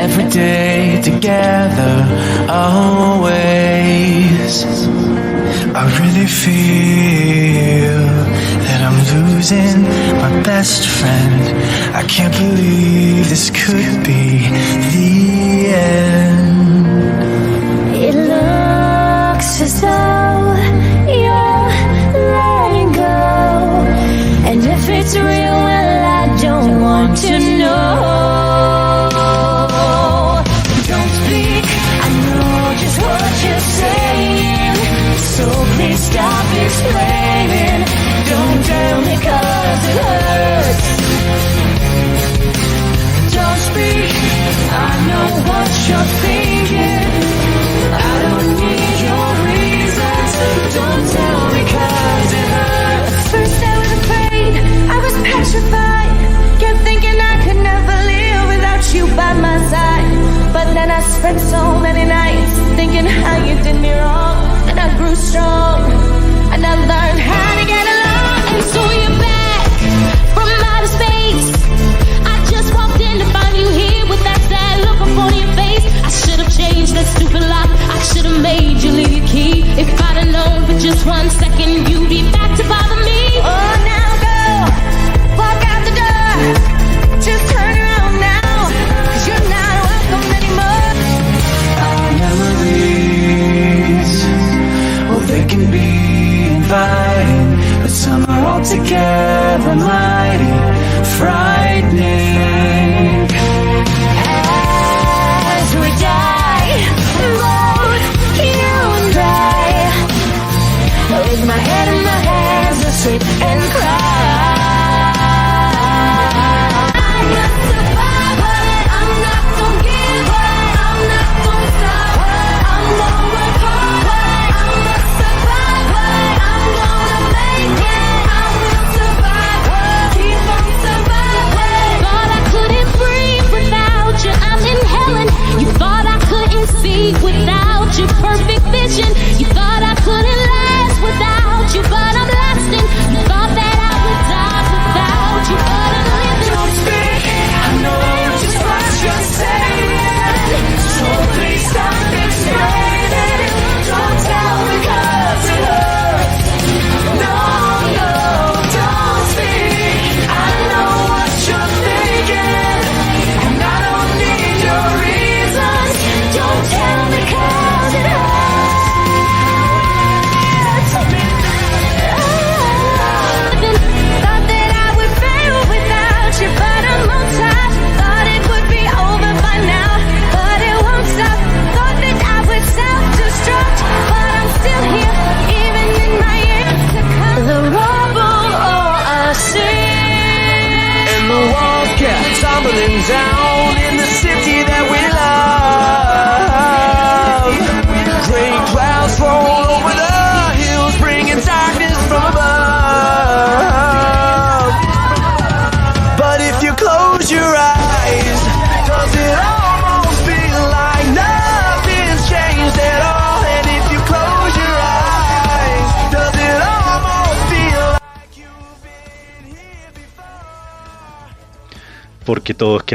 every day together, always. I really feel that I'm losing my best friend. I can't believe this could be the end. It looks as though explaining. Don't tell me cause it hurts. Don't speak, I know what you're thinking. I don't need your reasons. Don't tell me cause it hurts. First I was afraid, I was petrified. Kept thinking I could never live without you by my side. But then I spent so many nights thinking how you did me wrong. And I grew strong. Made you leave your key. If I'd have known for just one second you'd be back fighting, but somehow all together mighty.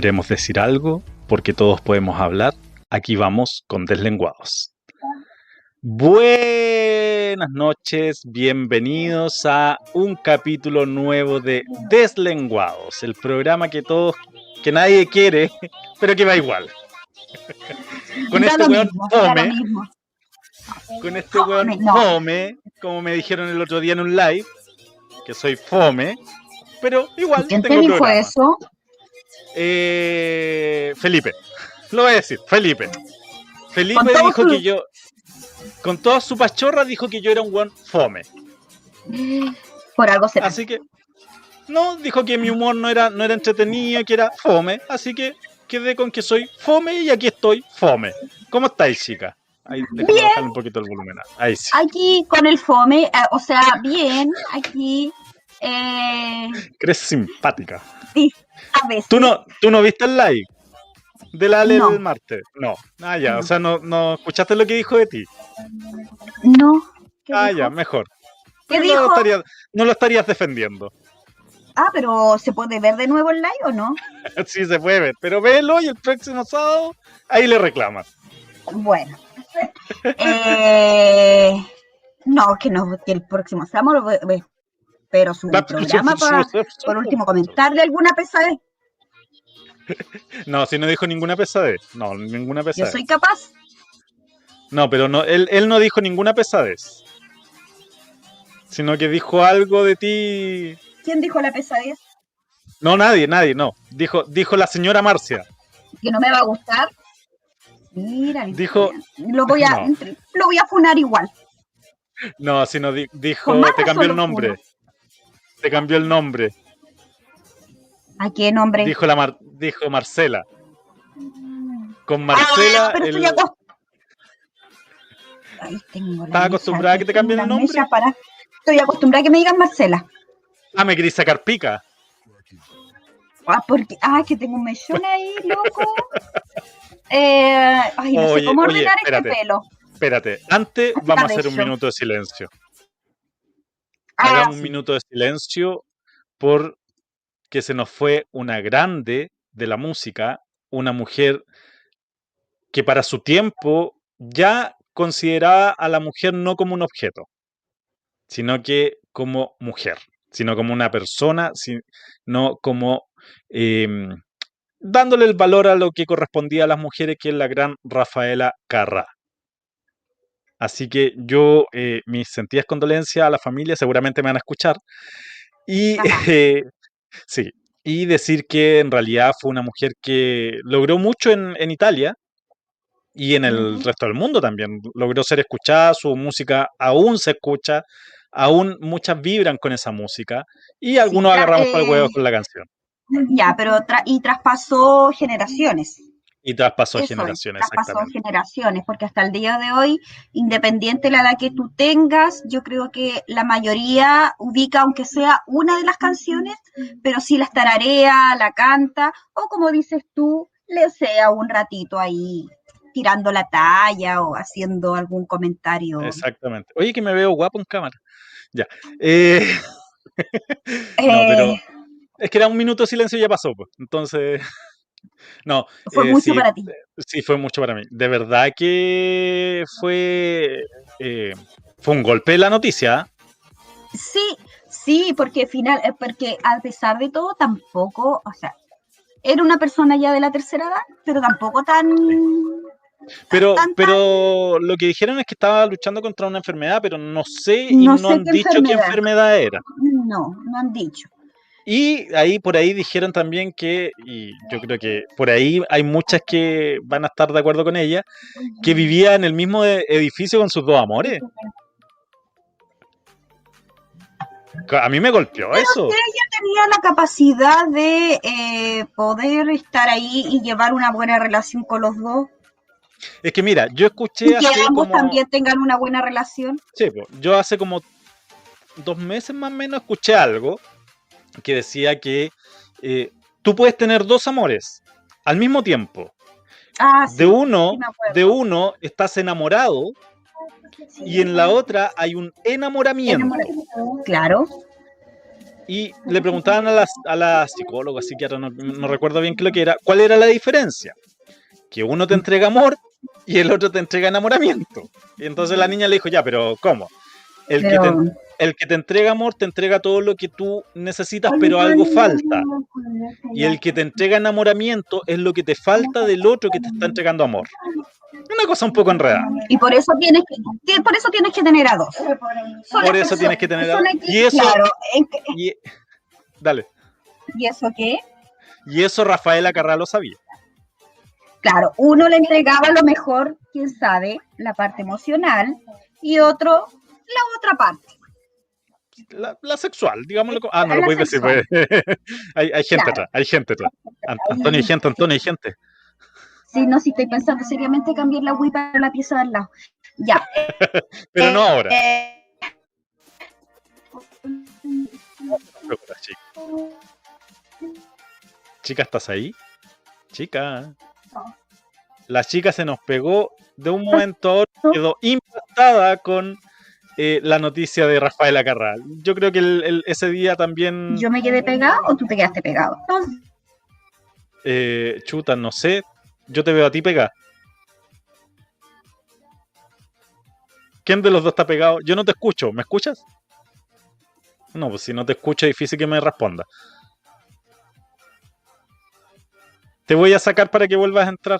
Queremos decir algo, porque todos podemos hablar. Aquí vamos con Deslenguados. Buenas noches, bienvenidos a un capítulo nuevo de Deslenguados, el programa que todos, que nadie quiere, pero que va igual. Con Da este weón fome, con este weón Fome, como me dijeron el otro día en un live, que soy fome, pero igual ¿Quién te tengo dijo programa. eso? Eh, Felipe. Lo voy a decir, Felipe. Felipe dijo que yo, con toda su pachorra, dijo que yo era un buen fome. Por algo será. Así que, no, dijo que mi humor no era, no era entretenido, que era fome. Así que quedé con que soy fome y aquí estoy fome. ¿Cómo estáis, chica? Ahí, Bien. un poquito el volumen. Ahí sí. Aquí con el fome, eh, o sea, bien, aquí eh, Eres simpática. sí, a veces. ¿Tú no, ¿Tú no viste el live? ¿De la Ale No. del martes? No. Ah, ya. No. O sea, no, no escuchaste lo que dijo de ti. No. ¿Qué Ah, dijo? ya, mejor. ¿Qué no, dijo? Lo estarías, no lo estarías defendiendo. Ah, pero ¿se puede ver de nuevo el live o no? sí se puede ver, pero velo y el próximo sábado ahí le reclamas. Bueno. Eh, no, que no, que el próximo sábado pero su programa para, por último, comentarle alguna pesadez. No, si no dijo ninguna pesadez. No, ninguna Yo pesadez. soy capaz. No, pero no, él, él no dijo ninguna pesadez. Sino que dijo algo de ti. ¿Quién dijo la pesadez? No, nadie, nadie, no. Dijo, dijo la señora Marcia. Que no me va a gustar. Mira, Dijo- lo voy a, No. lo voy a funar igual. No, sino di- dijo, te cambió el nombre. Te cambió el nombre. ¿A qué nombre? Dijo la Mar- dijo Marcela. Con Marcela, Ah, pero el- estoy acostumbrada. Ahí tengo la ¿Estás acostumbrada a que te cambien el nombre? para- Estoy acostumbrada a que me digan Marcela. ah, me querís sacar pica. Ah, porque, ah, que tengo un mechón ahí, loco. Eh, ay, no Oye, sé cómo oye, ordenar espérate. este pelo. Espérate, antes vamos a hacer un minuto de silencio. Ah, Hagamos un minuto de silencio por que se nos fue una grande de la música, una mujer que para su tiempo ya consideraba a la mujer no como un objeto, sino que como mujer, sino como una persona, sino como em, dándole el valor a lo que correspondía a las mujeres, que es la gran Rafaela Carrá. Así que yo, eh, mis sentidas condolencias a la familia, seguramente me van a escuchar. Y eh, sí, y decir que en realidad fue una mujer que logró mucho en, en Italia y en el resto del mundo también. Logró ser escuchada, su música aún se escucha, aún muchas vibran con esa música y algunos agarramos para el huevo eh, con la canción. Ya, pero tra- y traspasó generaciones. Y traspasó generaciones, traspasó exactamente. generaciones, porque hasta el día de hoy, independiente de la edad que tú tengas, yo creo que la mayoría ubica, aunque sea una de las canciones, pero sí las tararea, la canta, o como dices tú, le sea un ratito ahí tirando la talla o haciendo algún comentario. Exactamente. Oye, que me veo guapo en cámara. Ya. Eh, Eh, pero- es que era un minuto de silencio y ya pasó, pues. Entonces. No, fue eh, mucho sí, para ti. sí, fue mucho para mí. De verdad que fue. eh, fue un golpe la noticia. Sí, sí, porque final, eh, porque a pesar de todo, tampoco, o sea, era una persona ya de la tercera edad, pero tampoco tan Pero, tan, tan- pero lo que dijeron es que estaba luchando contra una enfermedad, pero no sé y No no, sé han dicho qué enfermedad era. no, no han dicho. Y ahí por ahí dijeron también que, y yo creo que por ahí hay muchas que van a estar de acuerdo con ella, que vivía en el mismo e- edificio con sus dos amores. A mí me golpeó eso. Tenía la capacidad de eh, poder estar ahí y llevar una buena relación con los dos Es que mira, yo y escuché que hace ambos como, también tengan una buena relación. sí, yo hace como dos meses más o menos escuché algo que decía que eh, tú puedes tener dos amores al mismo tiempo. Ah, sí, De uno, sí de uno estás enamorado y en la otra hay un enamoramiento. Claro. Y le preguntaban a la, a la psicóloga, psiquiatra, no, no recuerdo bien qué lo que era, cuál era la diferencia. Que uno te entrega amor y el otro te entrega enamoramiento. Y entonces la niña le dijo, ya, pero ¿cómo? El, que, te, el que te entrega amor te entrega todo lo que tú necesitas, pero algo falta. Y el que te entrega enamoramiento es lo que te falta del otro que te está entregando amor. Una cosa un poco enredada. y por eso tienes que, que- por eso tienes que tener a dos. Son Por eso personas tienes que tener a dos. Y eso- claro, Y, dale. ¿Y eso qué? Y eso Rafaela Carrá lo sabía. Claro, uno le entregaba lo mejor, quién sabe, la parte emocional y otro la otra parte. La, la sexual, digámoslo. co- Ah, no lo La puedes decir. pues. hay, hay gente Claro. atrás, hay gente atrás. An- Antonio, hay gente, Antonio, hay gente. Sí, no, si estoy pensando seriamente cambiar la Wii para la pieza de al lado. Ya. Pero no ahora. eh. Chica, ¿estás ahí? Chica. La chica se nos pegó de un momento a otro, quedó impactada con eh, la noticia de Rafaela Carral. Yo creo que el- el- ese día también, ¿Yo me quedé pegado o tú te quedaste pegado? eh, chuta, no sé, yo te veo a ti pegada. ¿Quién de los dos está pegado? Yo no te escucho, ¿me escuchas? No, pues si no te escucho es difícil que me responda. Te voy a sacar para que vuelvas a entrar.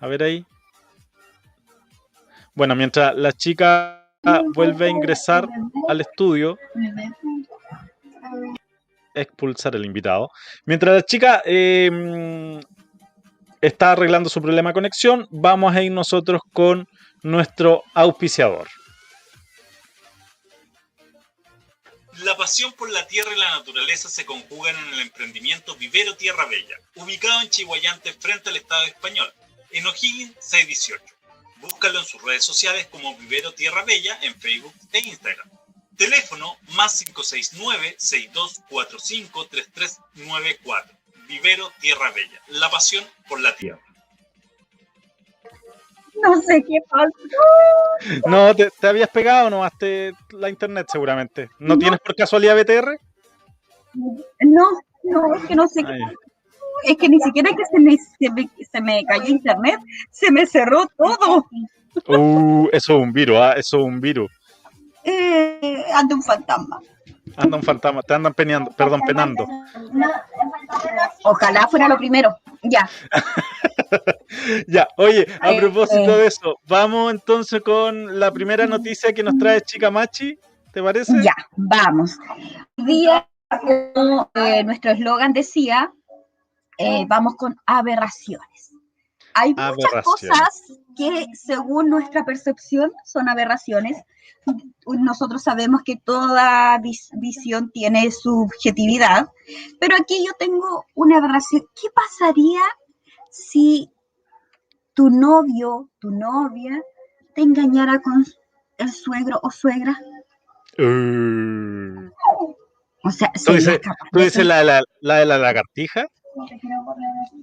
A ver ahí. Bueno, mientras la chica vuelve a ingresar al estudio, expulsar al invitado. Mientras la chica eh, mm, está arreglando su problema de conexión, vamos a ir nosotros con nuestro auspiciador. La pasión por la tierra y la naturaleza se conjugan en el emprendimiento Vivero Tierra Bella, ubicado en Chihuayante frente al Estado español, en O'Higgins 618. Búscalo en sus redes sociales como Vivero Tierra Bella en Facebook e Instagram. Teléfono más 569-6245-3394. Vivero Tierra Bella, la pasión por la tierra. No sé qué pasa. No, te, te habías pegado, no te la internet seguramente. ¿No, No. tienes por casualidad BTR? No, no, es que no sé qué Es que ni siquiera que se me, se me, se me cayó internet, se me cerró todo. uh, eso es un virus, ah, eso es un virus. Eh, ante un fantasma. Anda un fantasma, te andan peneando, perdón, penando. Ojalá fuera lo primero. Ya. Ya, oye, a Eh, propósito eh. de eso, vamos entonces con la primera noticia que nos trae Chica Machi, ¿te parece? Ya, vamos. Hoy día, como eh, nuestro eslogan decía, eh, vamos con aberraciones. Hay muchas cosas que según nuestra percepción son aberraciones. Nosotros sabemos que toda vis- visión tiene subjetividad, pero aquí yo tengo una aberración. ¿Qué pasaría si tu novio, tu novia, te engañara con el suegro o suegra? Uh, O sea, ¿Tú dices, tú la, la, la de la lagartija?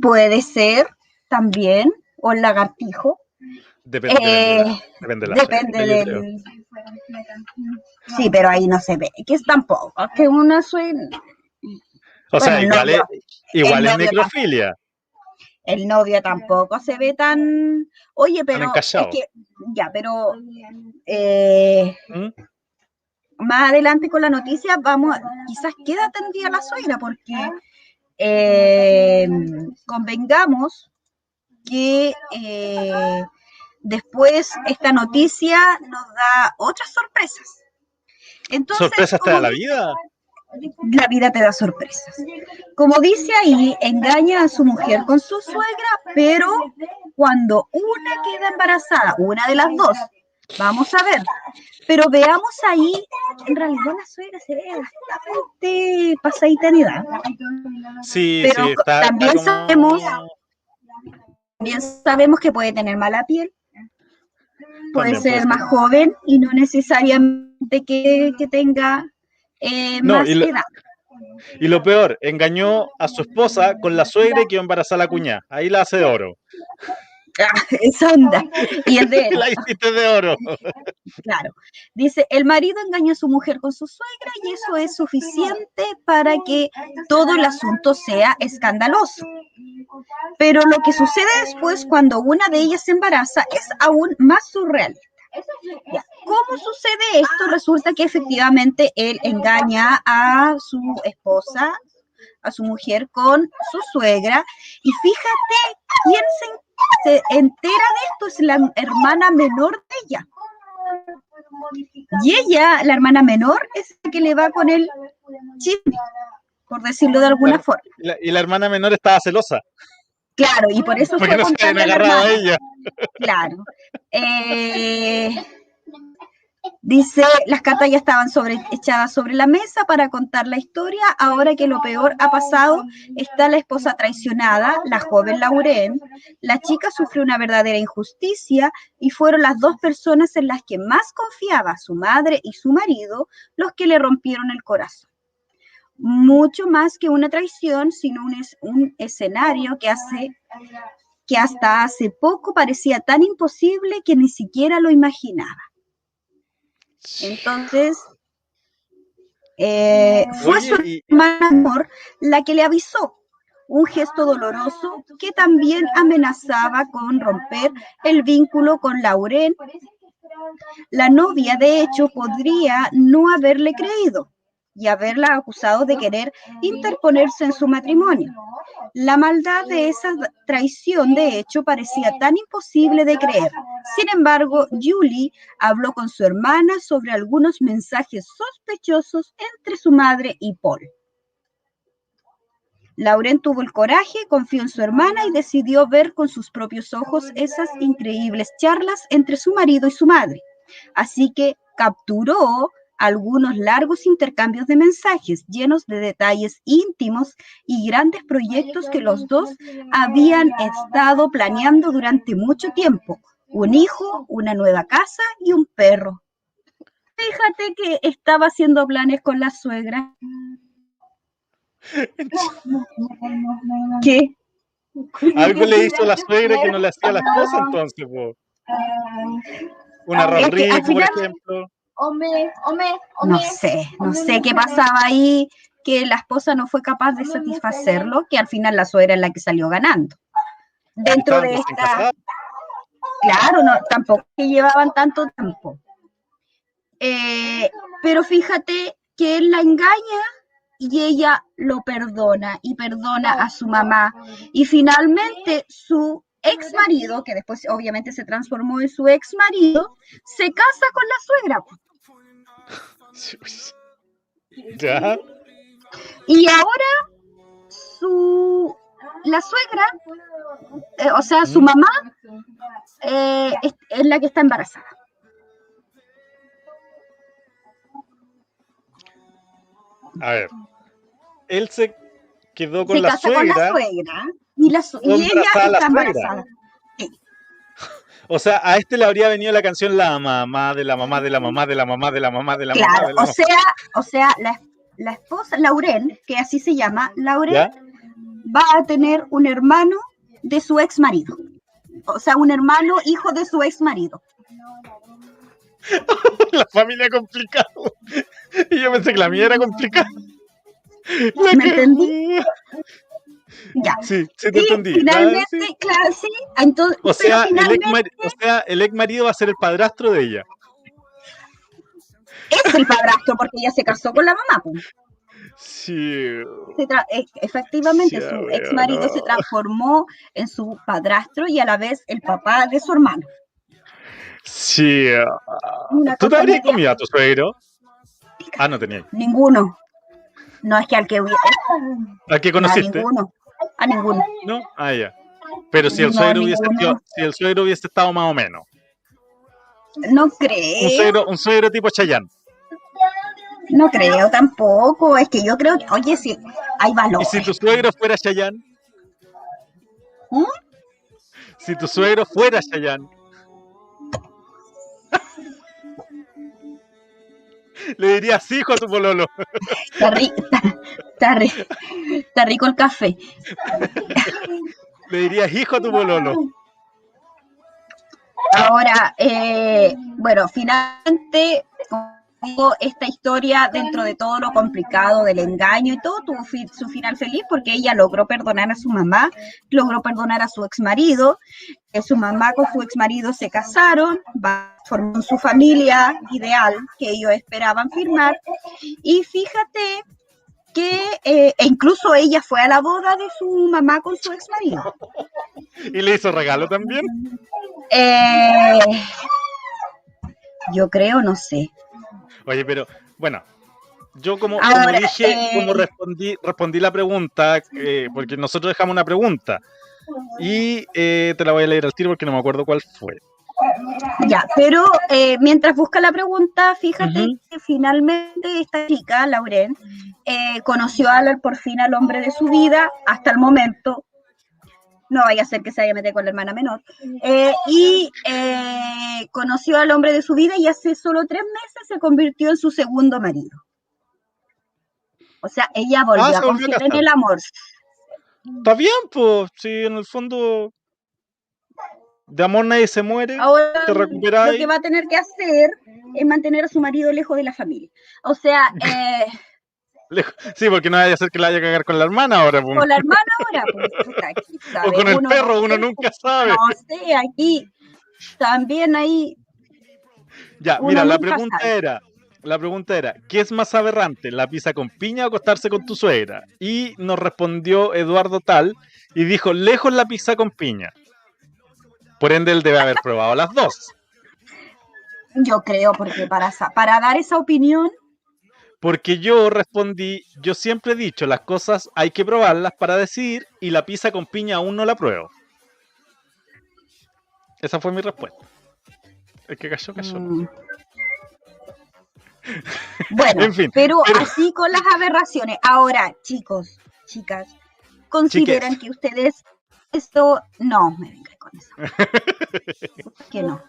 Puede ser también, o el lagartijo. Depende, Eh, depende de la depende serie, del. Sí, pero ahí no se ve. Que es tampoco. Que una suena. O sea, bueno, igual, novio- es, igual es necrofilia. El novio tampoco se ve tan. Oye, pero. Es encachado. que. Ya, pero. eh, ¿Mm? más adelante con la noticia, vamos. Quizás queda tendría la suegra, porque. Eh, convengamos que. eh, después esta noticia nos da otras sorpresas. Entonces, ¿Sorpresas te da la vida? la vida te da sorpresas. Como dice ahí, engaña a su mujer con su suegra, pero cuando una queda embarazada, una de las dos, vamos a ver, pero veamos ahí, en realidad la suegra se ve bastante pasadita en edad. Sí, Pero sí, está, también está como- sabemos- También sabemos que puede tener mala piel, puede También ser puede más ser. joven y no necesariamente que, que tenga eh, No, más y lo- edad. Y lo peor, engañó a su esposa con la suegra y quedó embarazada la cuñada. Ahí la hace de oro. Esa onda. Y es de él. La hiciste de oro. Claro. Dice, el marido engañó a su mujer con su suegra y eso es suficiente para que todo el asunto sea escandaloso. Pero lo que sucede después cuando una de ellas se embaraza es aún más surreal. Ya, ¿Cómo sucede esto? Resulta que efectivamente él engaña a su esposa, a su mujer con su suegra y fíjate quién se, se entera de esto es la hermana menor de ella. Y ella, la hermana menor, es la que le va con el chisme, por decirlo de alguna forma. Y la, y la hermana menor estaba celosa. Claro, y por eso Porque fue no se a ella. Claro. Eh, dice, las cartas ya estaban sobre, echadas sobre la mesa para contar la historia. Ahora que lo peor ha pasado, está la esposa traicionada, la joven Lauren. La chica sufrió una verdadera injusticia y fueron las dos personas en las que más confiaba, su madre y su marido, los que le rompieron el corazón. Mucho más que una traición, sino un, un escenario que hace que hasta hace poco parecía tan imposible que ni siquiera lo imaginaba. Entonces, eh, fue Oye, su hermana Amor la que le avisó. Un gesto doloroso que también amenazaba con romper el vínculo con Lauren. La novia, de hecho, podría no haberle creído y haberla acusado de querer interponerse en su matrimonio. La maldad de esa traición, de hecho, parecía tan imposible de creer. Sin embargo, Julie habló con su hermana sobre algunos mensajes sospechosos entre su madre y Paul. Lauren tuvo el coraje, confió en su hermana y decidió ver con sus propios ojos esas increíbles charlas entre su marido y su madre. Así que capturó algunos largos intercambios de mensajes llenos de detalles íntimos y grandes proyectos que los dos habían estado planeando durante mucho tiempo. Un hijo, una nueva casa y un perro. Fíjate que estaba haciendo planes con la suegra. ¿Qué? Algo le hizo la suegra que no le hacía a la esposa entonces, po. Un arroz Es que por final- ejemplo. No sé, no sé qué pasaba ahí, que la esposa no fue capaz de satisfacerlo, que al final la suegra es la que salió ganando. Dentro de esta, claro, no, tampoco que llevaban tanto tiempo. Eh, pero fíjate que él la engaña y ella lo perdona y perdona a su mamá. Y finalmente su ex marido, que después obviamente se transformó en su ex marido, se casa con la suegra. Ya. Y ahora su la suegra, eh, o sea, su mamá, eh, es, es la que está embarazada. A ver. Él se quedó con Se la casa con la suegra. Y, la su- y ella está embarazada. O sea, a este le habría venido la canción La mamá de la mamá de la mamá de la mamá de la mamá de la mamá Claro, de la o sea, o sea, la, la esposa, Lauren, que así se llama, Lauren ¿Ya? va a tener un hermano de su ex marido. O sea, un hermano hijo de su ex marido. La familia complicada. Y yo pensé que la mía era complicada. ¿Me que- entendí? Ya. Sí, sí te Y entendí. Ah, finalmente, sí. claro, sí. Entonces, O sea, el ex finalmente mari- o sea, el ex marido va a ser el padrastro de ella. es el padrastro porque ella se casó con la mamá. pues. Sí. Se efectivamente, Sí, su ex marido no. se transformó en su padrastro y a la vez el papá de su hermano. Sí. Una ¿Tú te habrías media- comido a tu suegro? Ah, no tenía. Ninguno. No es que al que hubiera. ¿A qué A conociste? ninguno. A ninguno. ¿No? Ah, ya. Pero si el No, suegro hubiese si el suegro hubiese estado más o menos. No Un creo. suegro, un suegro tipo Chayán. No creo tampoco. Es que yo creo que, oye, sí, hay ¿Y valor. si tu suegro fuera Chayán? ¿Mm? Si tu suegro fuera Chayán. Le dirías hijo a tu pololo. Está, ri- está- está ri- está rico el café. Le dirías hijo a tu pololo. Ahora, eh, bueno, finalmente, como digo, esta historia, dentro de todo lo complicado del engaño y todo, tuvo fi- su final feliz porque ella logró perdonar a su mamá, logró perdonar a su ex marido, su mamá con su ex marido se casaron, formaron su familia ideal que ellos esperaban firmar, y fíjate que eh, e incluso ella fue a la boda de su mamá con su ex marido. Y le hizo regalo también. Eh, yo creo, no sé. Oye, pero bueno, yo como, Ahora, como dije, eh, como respondí, respondí la pregunta, eh, porque nosotros dejamos una pregunta. Y eh, te la voy a leer al tiro porque no me acuerdo cuál fue. Ya, pero eh, mientras busca la pregunta, fíjate que finalmente esta chica, Lauren, eh, conoció al, por fin al hombre de su vida hasta el momento. No vaya a ser que se vaya a meter con la hermana menor. Eh, y eh, conoció al hombre de su vida y hace solo tres meses se convirtió en su segundo marido. O sea, ella volvió Ah, a confiar en el amor. Está bien, pues, sí, en el fondo De amor nadie se muere. Ahora te recuperas lo que va a tener que hacer es mantener a su marido lejos de la familia. O sea, eh, Sí, porque no vaya a ser que la haya que cagar con la hermana ahora. con la hermana ahora, pues, aquí, O con el Uno perro, no uno nunca sabe. No sé, aquí también ahí Ya, mira, la pregunta sabe. era, la pregunta era, ¿qué es más aberrante, la pizza con piña o acostarse con tu suegra? Y nos respondió Eduardo Tal y dijo, lejos la pizza con piña. Por ende, él debe haber probado las dos. yo creo, porque para dar esa opinión, Porque yo respondí, yo siempre he dicho, las cosas hay que probarlas para decidir y la pizza con piña aún no la pruebo. Esa fue mi respuesta. El que cayó, cayó. mm, bueno, En fin, pero, pero- así con las aberraciones. Ahora, chicos, chicas, consideran que ustedes esto no me venga con eso. que no.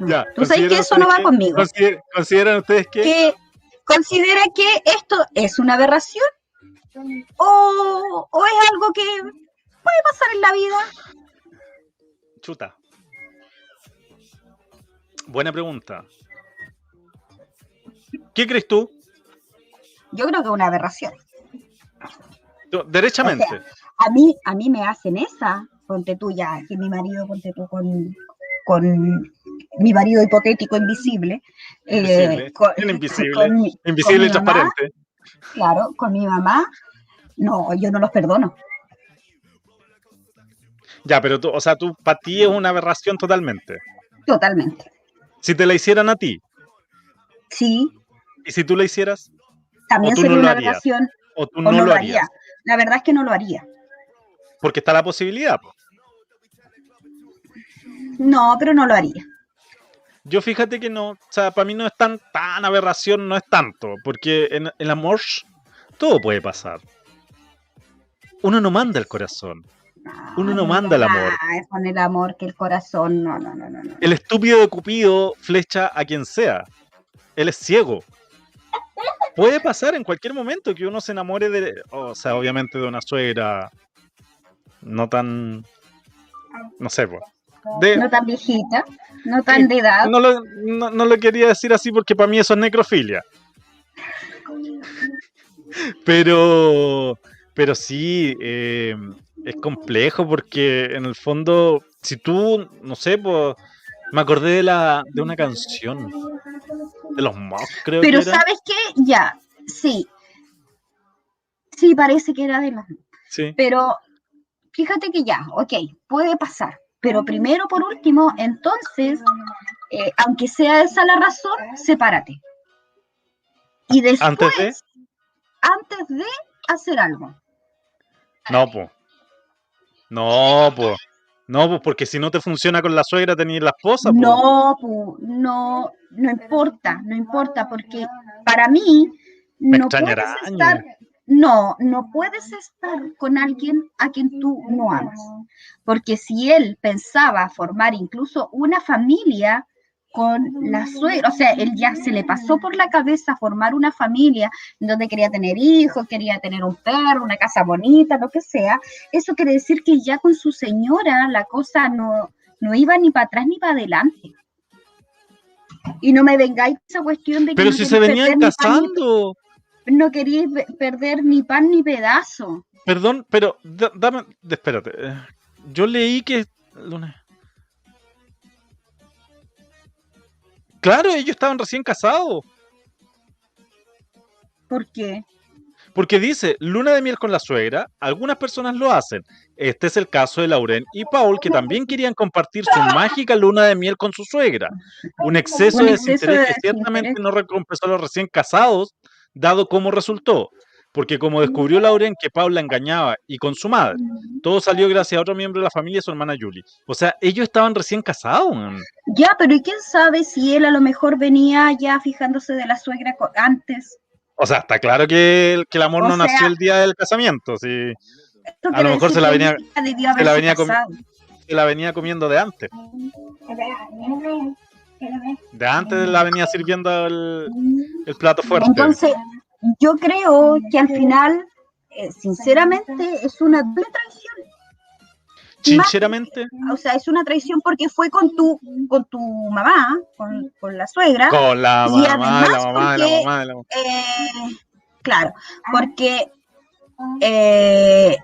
No. Ya, Tú sabes que ¿consideran eso no va que- conmigo. consider- ¿Consideran ustedes que que considera que esto es una aberración o, o es algo que puede pasar en la vida. Chuta. Buena pregunta. ¿Qué crees tú? Yo creo que es una aberración. Derechamente. O sea, A mí, a mí me hacen esa, ponte tú ya, que mi marido, ponte tú con, con mi marido hipotético invisible. eh, Invisible. con- invisible. con y mamá, transparente. Claro, con mi mamá. No, yo no los perdono. Ya, pero tú, o sea, tú, para ti es una aberración totalmente. Totalmente. Si te la hicieran a ti, Sí, y si tú la hicieras, también sería no una harías. aberración o tú o no, no, lo harías. haría. La verdad es que no lo haría. Porque está la posibilidad. po. No, pero no lo haría. Yo fíjate que no, o sea, para mí no es tan, tan aberración, no es tanto, porque en el amor todo puede pasar. Uno no manda el corazón. Uno no manda el amor. Ah, con el amor que el corazón, no, no, no, no. no. El estúpido de Cupido flecha a quien sea. Él es ciego. Puede pasar en cualquier momento que uno se enamore de, o sea, obviamente de una suegra no tan, no sé, po. De, No tan viejita, no tan de edad. no lo, no, no lo quería decir así porque para mí eso es necrofilia. Pero, pero sí, eh, es complejo porque en el fondo, si tú, no sé, pues, me acordé de, la, de una canción de los Mods, creo Pero que era. ¿sabes qué? Ya, sí. Sí, parece que era de los... Sí. Pero fíjate que ya, ok, puede pasar. Pero primero, por último, entonces, eh, aunque sea esa la razón, sepárate. Y después, Antes de- antes de hacer algo. No, pues. No, pues. No, pues porque si no te funciona con la suegra, tenías la esposa. po. No, pu, no, no importa, no importa, porque para mí Me no extrañará, puedes estar, no, no puedes estar con alguien a quien tú no amas. Porque si él pensaba formar incluso una familia con la suegra, o sea, él ya se le pasó por la cabeza formar una familia donde quería tener hijos, quería tener un perro, una casa bonita, lo que sea, eso quiere decir que ya con su señora la cosa no, no iba ni para atrás ni para adelante. Y no me vengáis esa cuestión de que Pero no si se venían ni casando. No queríais perder ni pan ni pedazo. Perdón, pero da- dame, espérate. eh, Yo leí que Claro, ellos estaban recién casados. ¿Por qué? Porque dice, luna de miel con la suegra, algunas personas lo hacen. Este es el caso de Lauren y Paul, que también querían compartir su mágica luna de miel con su suegra. Un exceso Un de desinterés de que ciertamente desinterés. no recompensó a los recién casados, dado cómo resultó. Porque como descubrió Lauren que Paul la engañaba y con su madre, todo salió gracias a otro miembro de la familia, su hermana Julie. O sea, ellos estaban recién casados. man. Ya, pero ¿y quién sabe si él a lo mejor venía ya fijándose de la suegra antes? O sea, está claro que el, que el amor O no nació el día del casamiento, sí, A lo mejor se la venía- se la venía comi- se la venía comiendo de antes. De antes la venía sirviendo el, el plato fuerte. Entonces, yo creo que al final, eh, sinceramente, es una doble traición. sinceramente, O sea, es una traición porque fue con tu, con tu mamá, con, con la suegra. con la Y mamá, de la mamá, la porque- mamá, la mamá. Eh, claro, porque eh,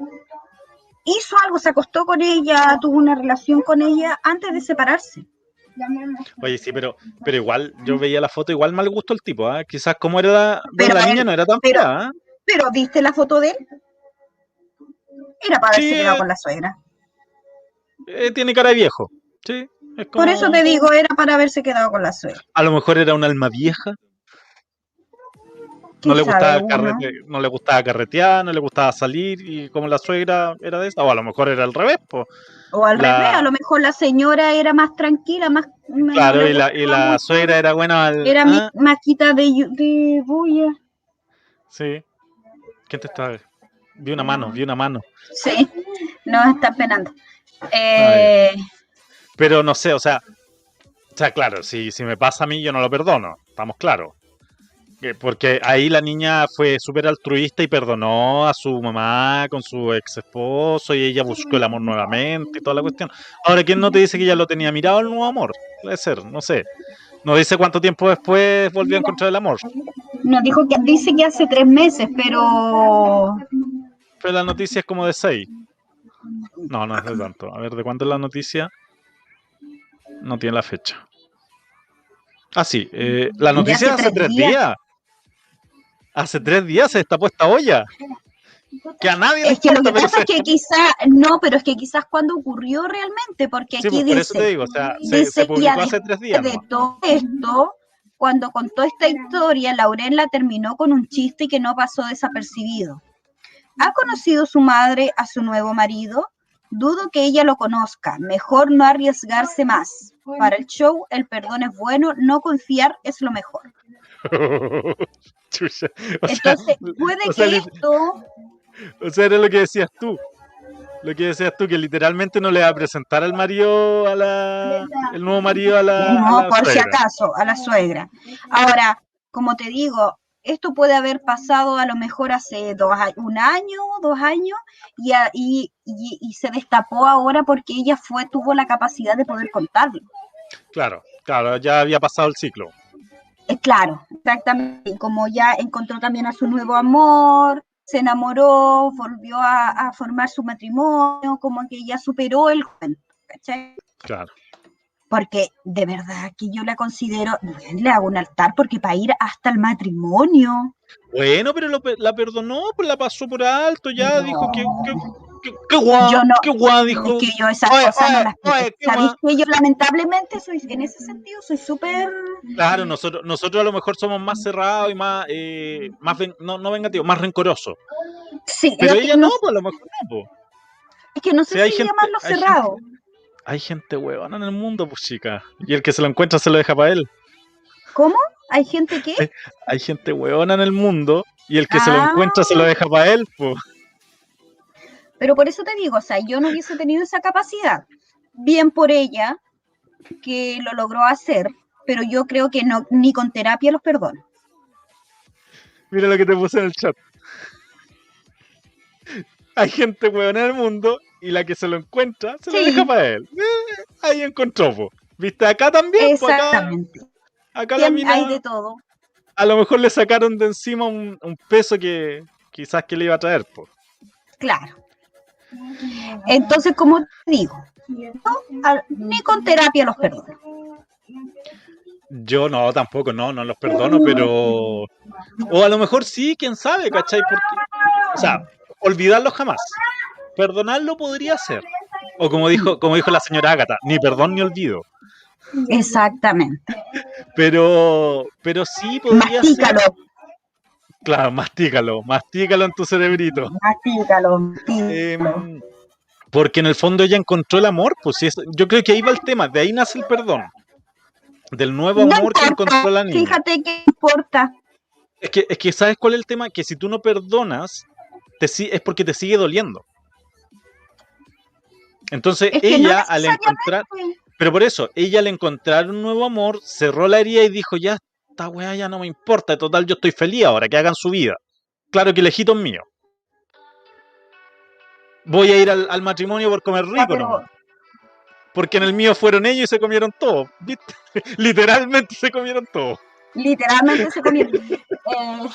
hizo algo, se acostó con ella, tuvo una relación con ella antes de separarse. Oye, sí, pero, pero igual, yo veía la foto, igual mal gusto el tipo, ¿ah? Quizás como era la, Pero la niña no era tan pero- fea, ¿ah? Pero ¿viste la foto de él? Era para haberse Sí, quedado eh, con la suegra. Eh, tiene cara de viejo, sí. es Por eso te digo, era para haberse quedado con la suegra. A lo mejor era un alma vieja, ¿Quién no le, gustaba carrete- no le gustaba carretear, no le gustaba salir, y como la suegra era de esa, o a lo mejor era al revés, pues. O al la- revés, a lo mejor la señora era más tranquila, más... no Claro, y la, y la suegra era buena al. Era ah, mi- maquita de, de bulla. Sí. ¿Quién te está? Vi una mano, vi una mano. Sí, nos están penando. Eh, Pero no sé, o sea, o sea, claro, si, si me pasa a mí, yo no lo perdono, estamos claros. Que- Porque ahí la niña fue súper altruista y perdonó a su mamá con su ex esposo y ella buscó el amor nuevamente y toda la cuestión. Ahora, ¿quién no te dice que ya lo tenía mirado el nuevo amor? Puede ser, no sé. No dice cuánto tiempo después volvió a encontrar el amor. nos dijo que dice que hace tres meses, pero Pero la noticia es como de seis. No, no es de tanto. A ver, ¿de cuándo es la noticia? No tiene la fecha. Ah, sí. eh, la noticia hace hace tres tres días. días. Hace tres días se destapó esta olla. Que a nadie le es que lo que pasa es que quizás, no, pero es que quizás cuando ocurrió realmente, porque Sí, aquí pues, por eso te dice, digo, o sea, se, dice, se y publicó ade- hace tres días. de nomás. todo esto, cuando contó esta historia, Lauren la terminó con un chiste que no pasó desapercibido. ¿Ha conocido su madre a su nuevo marido? Dudo que ella lo conozca. Mejor no arriesgarse más. Para el show, el perdón es bueno, no confiar es lo mejor. Chucha. O sea, Entonces, puede o que esto, O sea, era lo que decías tú. Lo que decías tú, que literalmente no le va a presentar al marido, a la, el nuevo marido a la. a no, la por si acaso, a la suegra. Ahora, como te digo, esto puede haber pasado a lo mejor hace dos, un año, dos años, y, a- y, y- y se destapó ahora porque ella fue, tuvo la capacidad de poder contarlo. Claro, claro, ya había pasado el ciclo. Eh, claro, exactamente. Como ya encontró también a su nuevo amor, se enamoró, volvió a, a formar su matrimonio, como que ya superó el cuento, ¿cachai? Claro. Porque de verdad que yo la considero, le hago un altar porque para ir hasta el matrimonio. Bueno, pero lo la perdonó, pues la pasó por alto, ya No. dijo que. que, guau, Yo no- que guau, dijo. Es que yo esas Oye, cosas no oye, las oye, qué ¿Sabéis que yo lamentablemente soy, en ese sentido, soy súper... Claro, nosotros, nosotros a lo mejor somos más cerrados y más, eh, más ven- no, no vengativos, más rencorosos. Sí, Pero ella no, no, pues a lo mejor no, pues. es que no sé hay si gente- llamarlo hay cerrado. Hay gente huevona en el mundo, pues chica. Y el que se lo encuentra se lo deja para él. ¿Cómo? ¿Hay gente que? Ay. Hay gente huevona en el mundo y el que se lo Ah. encuentra se lo deja para él, pues. Pero por eso te digo, o sea, yo no hubiese tenido esa capacidad. Bien por ella, que lo logró hacer, pero yo creo que no, ni con terapia los perdono. Mira lo que te puse en el chat. Hay gente huevona en el mundo y la que se lo encuentra se lo Sí. deja para él. Eh, ahí encontró, pues. ¿Viste? Acá también, pues, acá, Exactamente. acá la mina, Hay de todo. a lo mejor le sacaron de encima un, un peso que quizás que le iba a traer, pues. Claro. Entonces, como te digo, ni con terapia los perdono. Yo no, tampoco, no, no los perdono, pero. O a lo mejor sí, quién sabe, ¿cachai? Porque, o sea, olvidarlo jamás. Perdonarlo podría ser. O como dijo, como dijo la señora Ágata, ni perdón ni olvido. Exactamente. Pero, pero sí podría Mastícalo, ser. Claro, mastícalo, mastícalo en tu cerebrito. mastícalo, mastícalo. Em, porque en el fondo ella encontró el amor, pues es- yo creo que ahí va el tema, de ahí nace el perdón. Del nuevo No amor que encontró la niña. Fíjate que importa. Es que, es que ¿sabes cuál es el tema? Que si tú no perdonas, te, es porque te sigue doliendo. Entonces Es que no ella al encontrar, pero por eso, ella al encontrar un nuevo amor, cerró la herida y dijo, ya, esta weá ya no me importa, total, yo estoy feliz ahora, que hagan su vida. Claro que el ejito es mío. voy a ir al, al matrimonio por comer rico, pero- nomás. Porque en el mío fueron ellos y se comieron todo. ¿viste? Literalmente se comieron todo. literalmente se comieron. Eh,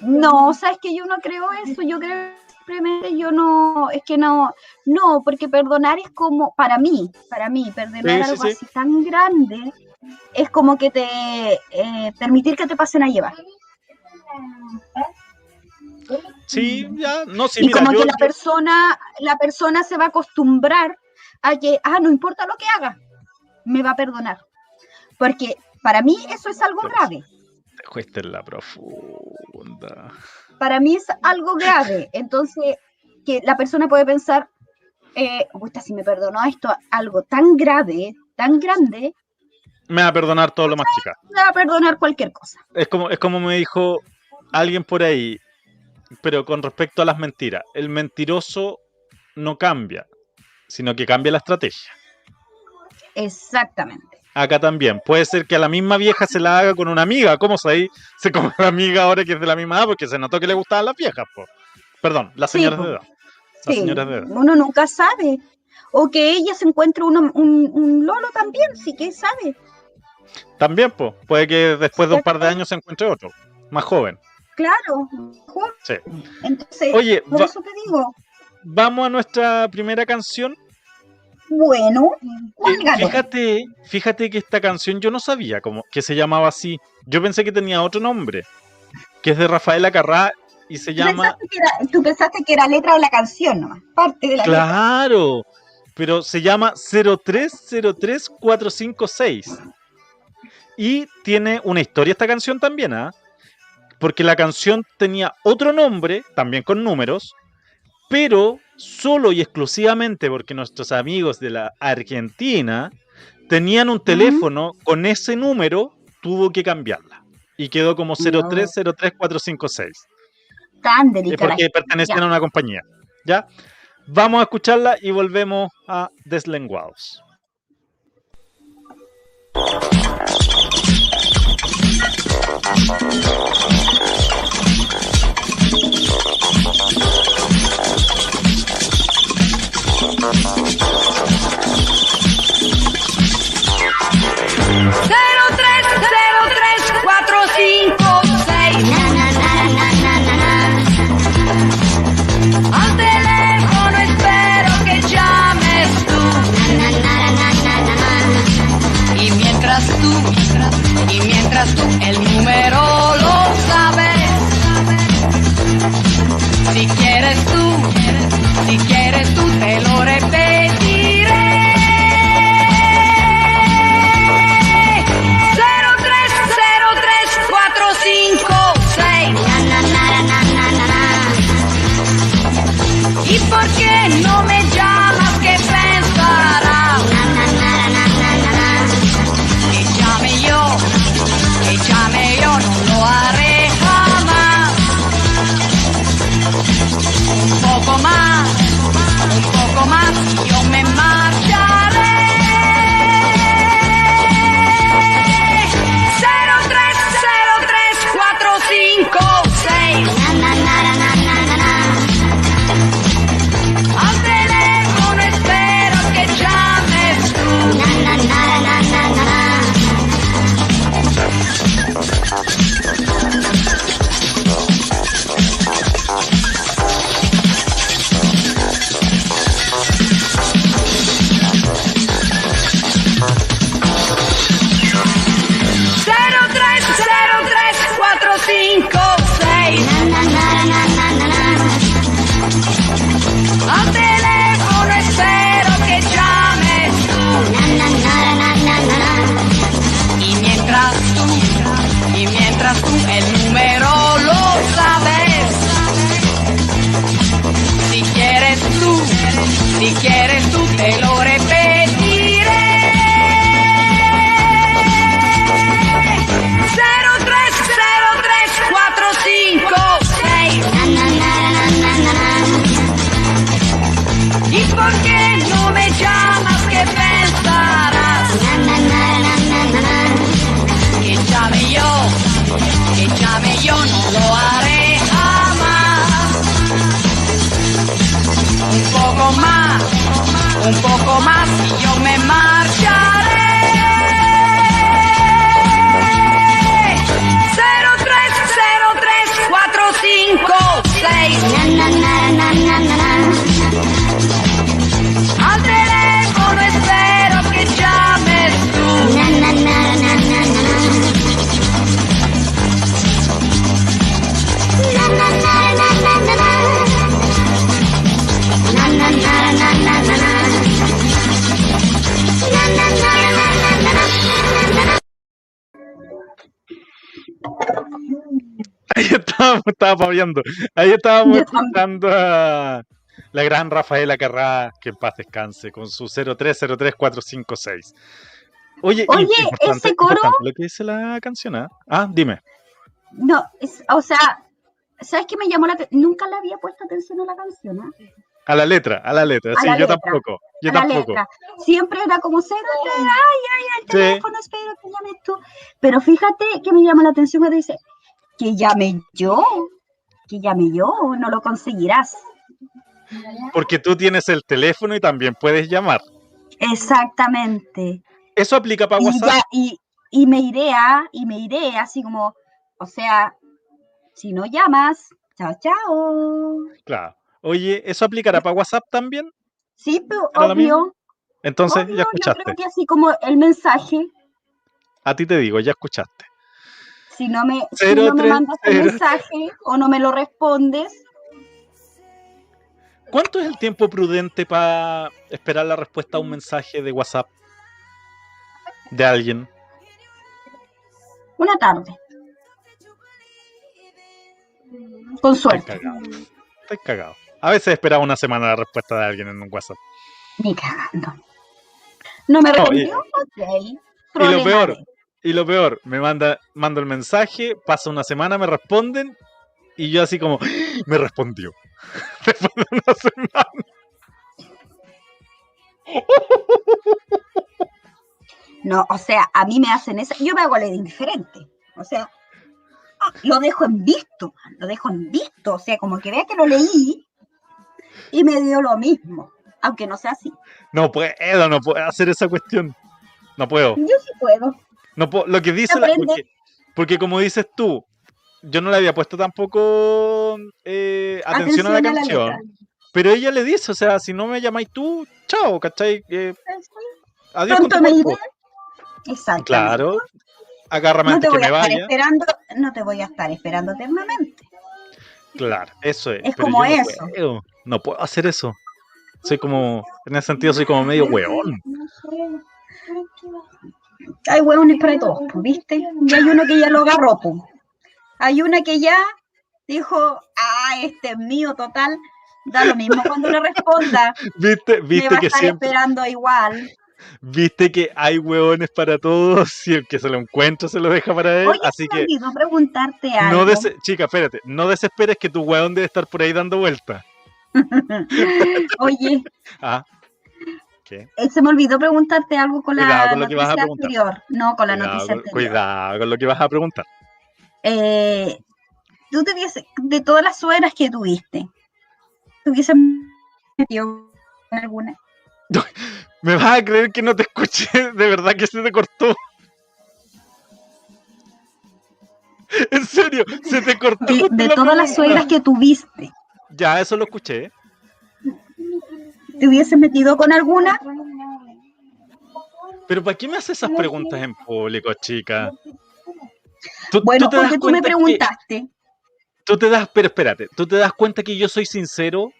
no, sabes que yo no creo eso, yo creo simplemente yo no, es que no, no, porque perdonar es como, para mí, para mí, perdonar Sí, sí, algo sí. así tan grande es como que te, eh, permitir que te pasen a llevar. Sí, ya, no, sí, y mira, como yo, que la yo- persona, la persona se va a acostumbrar a que, ah, no importa lo que haga, me va a perdonar. Porque para mí eso es algo grave. te en la profunda. para mí es algo grave. Entonces, que la persona puede pensar, eh, "Puta, si me perdonó esto, algo tan grave, tan grande, Me va a perdonar todo lo más chica. me va a perdonar cualquier cosa. Es como, es como me dijo alguien por ahí, pero con respecto a las mentiras. El mentiroso no cambia, sino que cambia la estrategia. Exactamente. Acá también. Puede ser que a la misma vieja se la haga con una amiga. ¿Cómo se se come la amiga ahora que es de la misma edad? Porque se notó que le gustaban las viejas, po. Perdón, las señoras de edad. Las Sí, señoras de edad. uno nunca sabe. O que ella se encuentre uno- un, un lolo también, sí que sabe. También, pues. Puede que después de un par de años se encuentre otro, más joven. Claro, mejor. Sí. Entonces, Oye, por eso te digo, vamos a nuestra primera canción. bueno, Eh, fíjate, fíjate que esta canción yo no sabía cómo, que se llamaba así. Yo pensé que tenía otro nombre, que es de Rafaela Carrá y se Tú llama... pensaste que era- tú pensaste que era letra de la canción nomás, parte de la letra. Claro, pero se llama 0303456. Y tiene una historia esta canción también, ¿ah? Porque la canción tenía otro nombre, también con números, pero solo y exclusivamente porque nuestros amigos de la Argentina tenían un teléfono con ese número, tuvo que cambiarla. Y quedó como 0303456. Tan Es delicada. porque pertenecen a una compañía. ¿Ya? Vamos a escucharla y volvemos a Deslenguados. Cero tres porque no me llamas? ¿Qué pensarás? Na, na, na, que llame yo, que llame yo, no lo haré jamás. Un poco más, un poco estaba paviando. Ahí estábamos escuchando a la gran Rafaela Carrá, que en paz descanse, con su 0303456. Oye, Oye, ese coro- lo que dice la canción, ¿ah? Ah, dime. No, es- o sea, ¿sabes qué me llamó la atención? Nunca le había puesto atención a la canción, ¿ah? A la letra, a la letra. A sí, la yo letra. tampoco. Yo A la tampoco. letra. Siempre era como cero, ay, ay, el Sí. teléfono, espero que llames tú. Pero fíjate que me llama la atención cuando dice, que llame yo, que llame yo, no lo conseguirás. Porque tú tienes el teléfono y también puedes llamar. Exactamente. ¿Eso aplica para Y, WhatsApp? ya, y, y me iré a, y me iré así como, o sea, si no llamas, chao, chao. Claro. Oye, ¿eso aplicará para WhatsApp también? Sí, pero obvio, Entonces, obvio, ya yo escuchaste. creo que así como el mensaje, A ti te digo, ya escuchaste. Si no me, si no mandas cero. mensaje o no me lo respondes, ¿Cuánto es el tiempo prudente para esperar la respuesta a un mensaje de WhatsApp de alguien? una tarde. Con Estoy suerte. cagado. Estoy cagado. A veces esperaba una semana la respuesta de alguien en un WhatsApp. Ni cagando. ¿No me No, y- respondió? ok. Y lo peor, y lo peor, me manda, mando el mensaje, pasa una semana, me responden, y yo así como, me respondió. Después de una semana. No, o sea, a mí me hacen esa, yo me hago la indiferente. O sea, ah, lo dejo en visto, lo dejo en visto. O sea, como que vea que lo leí y me dio lo mismo, aunque no sea así. No puedo, no puedo hacer esa cuestión. No puedo. Yo sí puedo. No puedo- lo que dice la, porque, porque como dices tú, yo no le había puesto tampoco eh, atención, a la canción. letra. pero ella le dice, o sea, si no me llamáis tú, chao, ¿cachai? Eh, adiós con Pronto tu me iré. Exacto. Claro. Agárrame No te antes que voy a me estar vaya. esperando, no te voy a estar esperando eternamente. Claro, eso es. Es pero como yo no eso. puedo, no puedo hacer eso. Soy como, en ese sentido, soy como medio weón. Hay hueones para todos, ¿viste? Y hay uno que ya lo agarró, pues. Hay una que ya dijo, ah, este es mío, total. Da lo mismo cuando le responda. ¿Viste, Me viste va a que estar siempre, esperando igual. viste que hay hueones para todos y el que se lo encuentra se lo deja para él. Oye, así que preguntarte algo. no des chica, espérate, no desesperes que tu hueón debe estar por ahí dando vueltas. Oye, Ah, ¿qué? eh, se me olvidó preguntarte algo con la con lo que vas a noticia preguntar. anterior. No, con la Cuidado, noticia anterior. cuidado con lo que vas a preguntar. Eh, tú te hubiese- de todas las suegras que tuviste, ¿te hubiese metido en alguna? ¿Me vas a creer que no te escuché? De verdad que se te cortó. En serio, se te cortó. De, de todas las suegras que tuviste, Ya, eso lo escuché. ¿Te hubiese metido con alguna? Pero ¿para qué me haces esas preguntas en público, chica? Tú, Bueno, tú te porque tú me cuenta que- preguntaste. tú te das, pero espérate, tú te das cuenta que yo soy sincero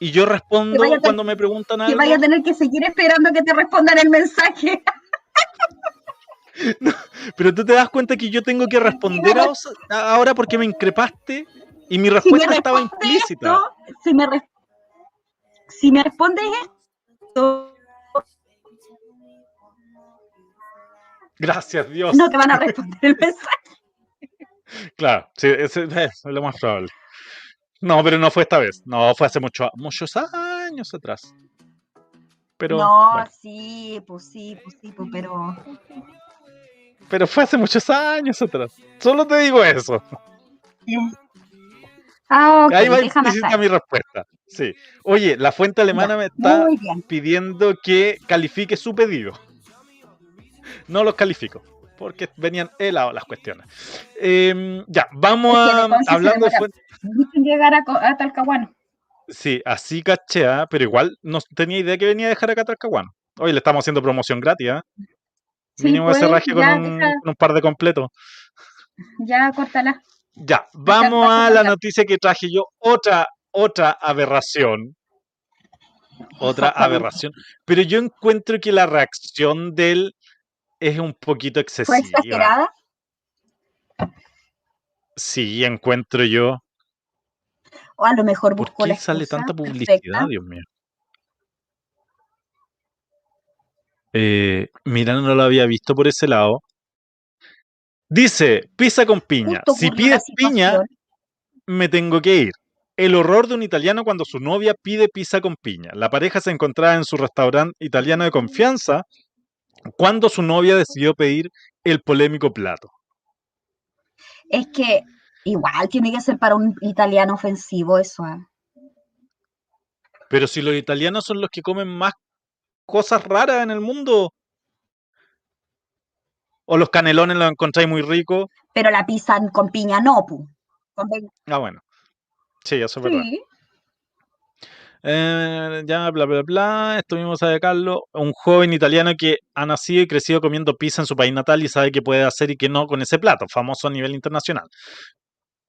y yo respondo Que cuando me preguntan Que algo. vaya a tener que seguir esperando que te respondan el mensaje. Pero tú te das cuenta que yo tengo que responder ahora porque me increpaste y mi Si me respuesta estaba respondes implícita. esto, si me, res- si me respondes esto, Gracias, Dios. no te van a responder el mensaje. Claro, sí, ese- es lo más probable. No, pero no fue esta vez. No, fue hace mucho, muchos años atrás. Pero, no, bueno, sí, pues sí, pues sí, pues, pero pero fue hace muchos años atrás. Solo te digo eso. Ah, ok, Ahí va implícita mi respuesta. Sí. Oye, la fuente alemana me está pidiendo que califique su pedido. No los califico, porque venían helados las cuestiones. Em, ya, vamos Es que de a hablando de fuente. Llegar a, a Talcahuano. Sí, así caché, ¿ah? pero igual no tenía idea que venía a dejar acá a Talcahuano. Hoy le estamos haciendo promoción gratis, ¿ah? Sí, Mínimo pues, ese raje con ya, un, deja- con un par de completos. ya córtala. Ya, vamos a por la noticia que traje yo. Otra, otra aberración. Otra aberración. Pero yo encuentro que la reacción de él es un poquito ¿Fue excesiva. exagerada? Sí, encuentro yo. O a lo mejor ¿Por buscó qué la sale tanta perfecta. publicidad, Dios mío? Eh, mira, no lo había visto por ese lado. Dice, pizza con piña. Justo Si pides piña, me tengo que ir. El horror de un italiano cuando su novia pide pizza con piña. La pareja se encontraba en su restaurante italiano de confianza cuando su novia decidió pedir el polémico plato. Es que igual tiene que ser para un italiano ofensivo eso. ah. Pero si los italianos son los que comen más cosas raras en el mundo. O los canelones los encontráis muy ricos. Pero la pizza con piña no, pu. Con- Ah, bueno. Sí, eso es verdad. Sí. Eh, ya, bla, bla, bla. Esto mismo sabe Carlos. Un joven italiano que ha nacido y crecido comiendo pizza en su país natal y sabe qué puede hacer y qué no con ese plato, famoso a nivel internacional.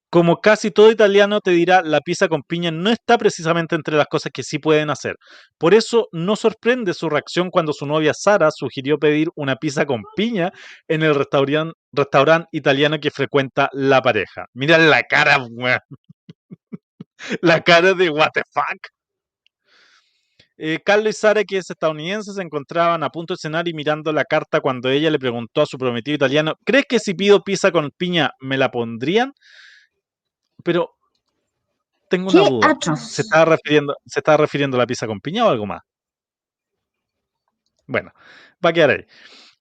Como casi todo italiano te dirá, la pizza con piña no está precisamente entre las cosas que sí pueden hacer. Por eso no sorprende su reacción cuando su novia Sara sugirió pedir una pizza con piña en el restaurante italiano que frecuenta la pareja. Mira la cara. La cara de what the fuck. Eh, Carlos y Sara, que es estadounidense, se encontraban a punto de cenar y mirando la carta cuando ella le preguntó a su prometido italiano, ¿crees que si pido pizza con piña me la pondrían? Pero tengo una duda. atroz. ¿Se estaba refiriendo, ¿Se estaba refiriendo a la pizza con piña o algo más? Bueno, va a quedar ahí.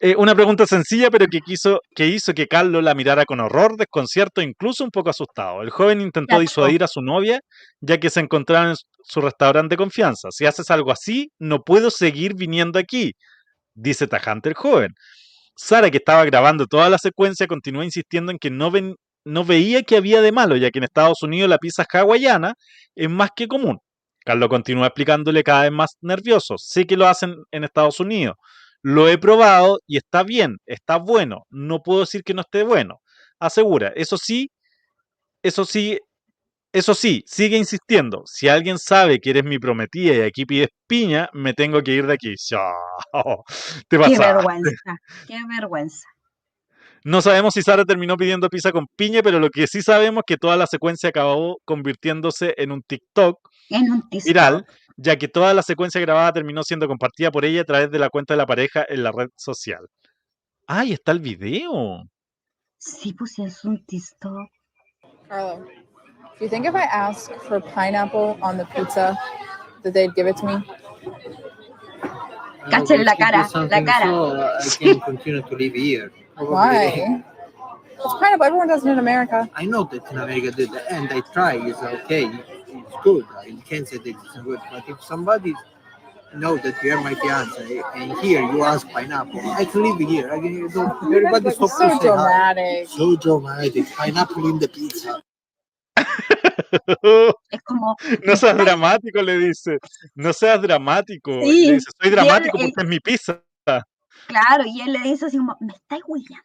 Eh, una pregunta sencilla, pero que, quiso, que hizo que Carlos la mirara con horror, desconcierto, incluso un poco asustado. El joven intentó disuadir a su novia, ya que se encontraba en su restaurante de confianza. Si haces algo así, no puedo seguir viniendo aquí, dice tajante el joven. Sara, que estaba grabando toda la secuencia, continuó insistiendo en que no, ven- no veía que había de malo, ya que en Estados Unidos la pizza hawaiana es más que común. Carlos continúa explicándole cada vez más nervioso. Sé que lo hacen en Estados Unidos. Lo he probado y está bien, está bueno. No puedo decir que no esté bueno. Asegura. Eso sí, eso sí, eso sí, sigue insistiendo. Si alguien sabe que eres mi prometida y aquí pides piña, me tengo que ir de aquí. Te Qué vergüenza. Qué vergüenza. No sabemos si Sara terminó pidiendo pizza con piña, pero lo que sí sabemos es que toda la secuencia acabó convirtiéndose en un TikTok En un TikTok. viral, ya que toda la secuencia grabada terminó siendo compartida por ella a través de la cuenta de la pareja en la red social. ¡Ay, está el video! Sí, pues es un TikTok. Carlo, do you think if I ask for pineapple on the pizza, that they'd give it to me? Cachen la cara, la cara. So I can continue to live here. Probably- Why? It's pineapple. Everyone does it in America. I know that in America did and I try. It's okay. It's good. I can't say that it's good. But if somebody know that you are my fiance and here you ask pineapple, I can live here. I can, don't, everybody stop so to say hi. dramatic. So dramatic. Pineapple in the pizza. Es como, no seas dramático, le dice. No seas dramático. Sí, Le dice, soy él- dramático él- porque es mi pizza. claro, y él le dice así como, me estáis huellando.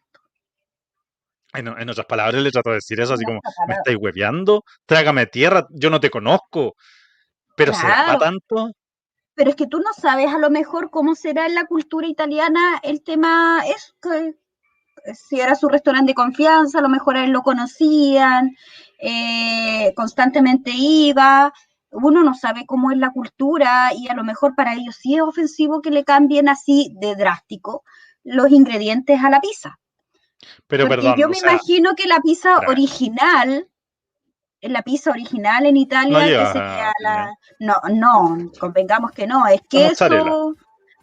En, en otras palabras, le trato de decir eso, así como, ¿me estáis hueveando? Trágame tierra, yo no te conozco. Pero ¿será Claro. para tanto? Pero es que tú no sabes a lo mejor cómo será en la cultura italiana el tema, es que si era su restaurante de confianza, a lo mejor a él lo conocían, eh, constantemente iba. Uno no sabe cómo es la cultura y a lo mejor para ellos sí es ofensivo que le cambien así de drástico los ingredientes a la pizza. Pero Porque perdón, yo o me sea, imagino que la pizza original, la pizza original en Italia, que lleva sería piña. la... No, no, convengamos que no, es queso,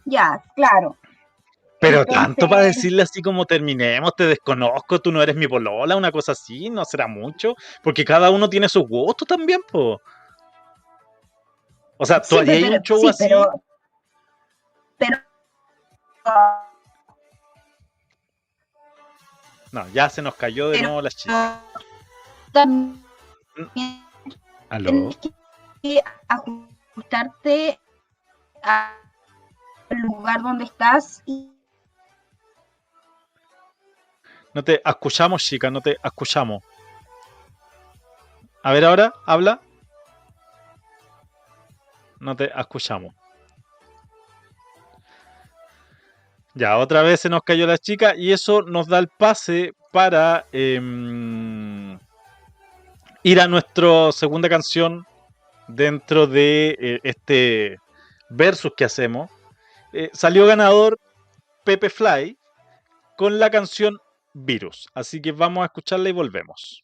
ya, claro. Pero tanto para decirle así como terminemos, te desconozco, tú no eres mi polola, una cosa así, no será mucho, porque cada uno tiene sus gustos también, po. O sea, tú Sí, harías pero- un show sí, así. Pero, pero No, ya se nos cayó de pero- nuevo la chica. también Aló. tienes que ajustarte al lugar donde estás y No te escuchamos, chica, no te escuchamos. A ver ahora, habla. No te escuchamos. Ya, otra vez se nos cayó la chica y eso nos da el pase para em, ir a nuestra segunda canción dentro de eh, este versus que hacemos. Eh, salió ganador Pepe Fly con la canción Virus. Así que vamos a escucharla y volvemos.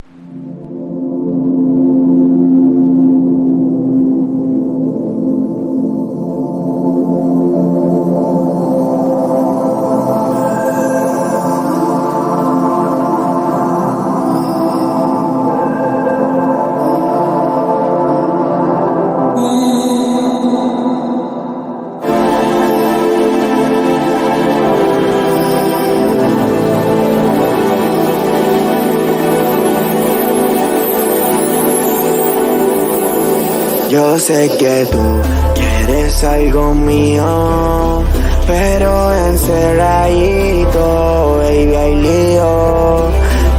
Sé que tú quieres algo mío, pero encerradito, baby, hay lío.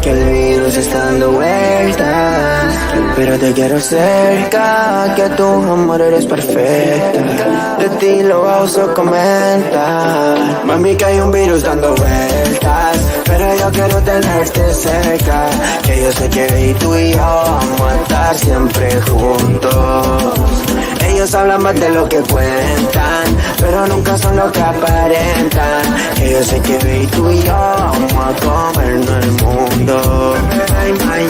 Que el virus está dando vueltas, pero te quiero cerca, que tu amor eres perfecta. De ti lo oso comentar, mami que hay un virus dando vueltas, pero yo quiero tenerte cerca. Que yo sé que tú y yo vamos siempre juntos. Ellos hablan más de lo que cuentan, pero nunca son lo que aparentan. Que yo sé que tú y yo vamos a comernos el mundo. Ay,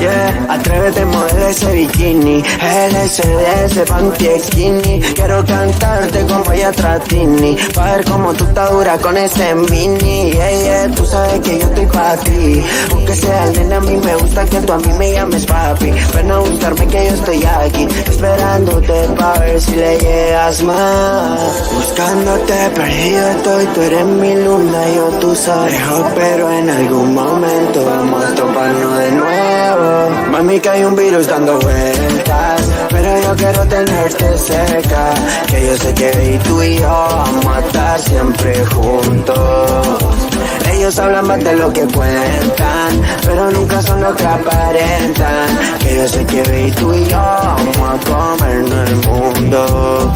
yeah. Atrévete, modela ese bikini, LSD, ese panty skinny. Quiero cantarte como ella Tratini, pa' ver cómo tú estás dura con ese mini. Yeah, yeah, tú sabes que yo estoy pa' ti. Aunque sea el nene, a mí me gusta que tú a mí me llames papi. Ven a que yo estoy aquí, esperándote pa' ver si le llegas más. Buscándote perdido estoy, tú eres mi luna, yo tú sabes. Pero en algún momento vamos a toparnos de nuevo. Mami, que hay un virus dando vueltas, pero yo quiero tenerte cerca. Que yo sé que tú y yo vamos a estar siempre juntos. Ellos hablan más de lo que cuentan, pero nunca son lo que aparentan. Que yo sé que tú y yo vamos a comernos el mundo.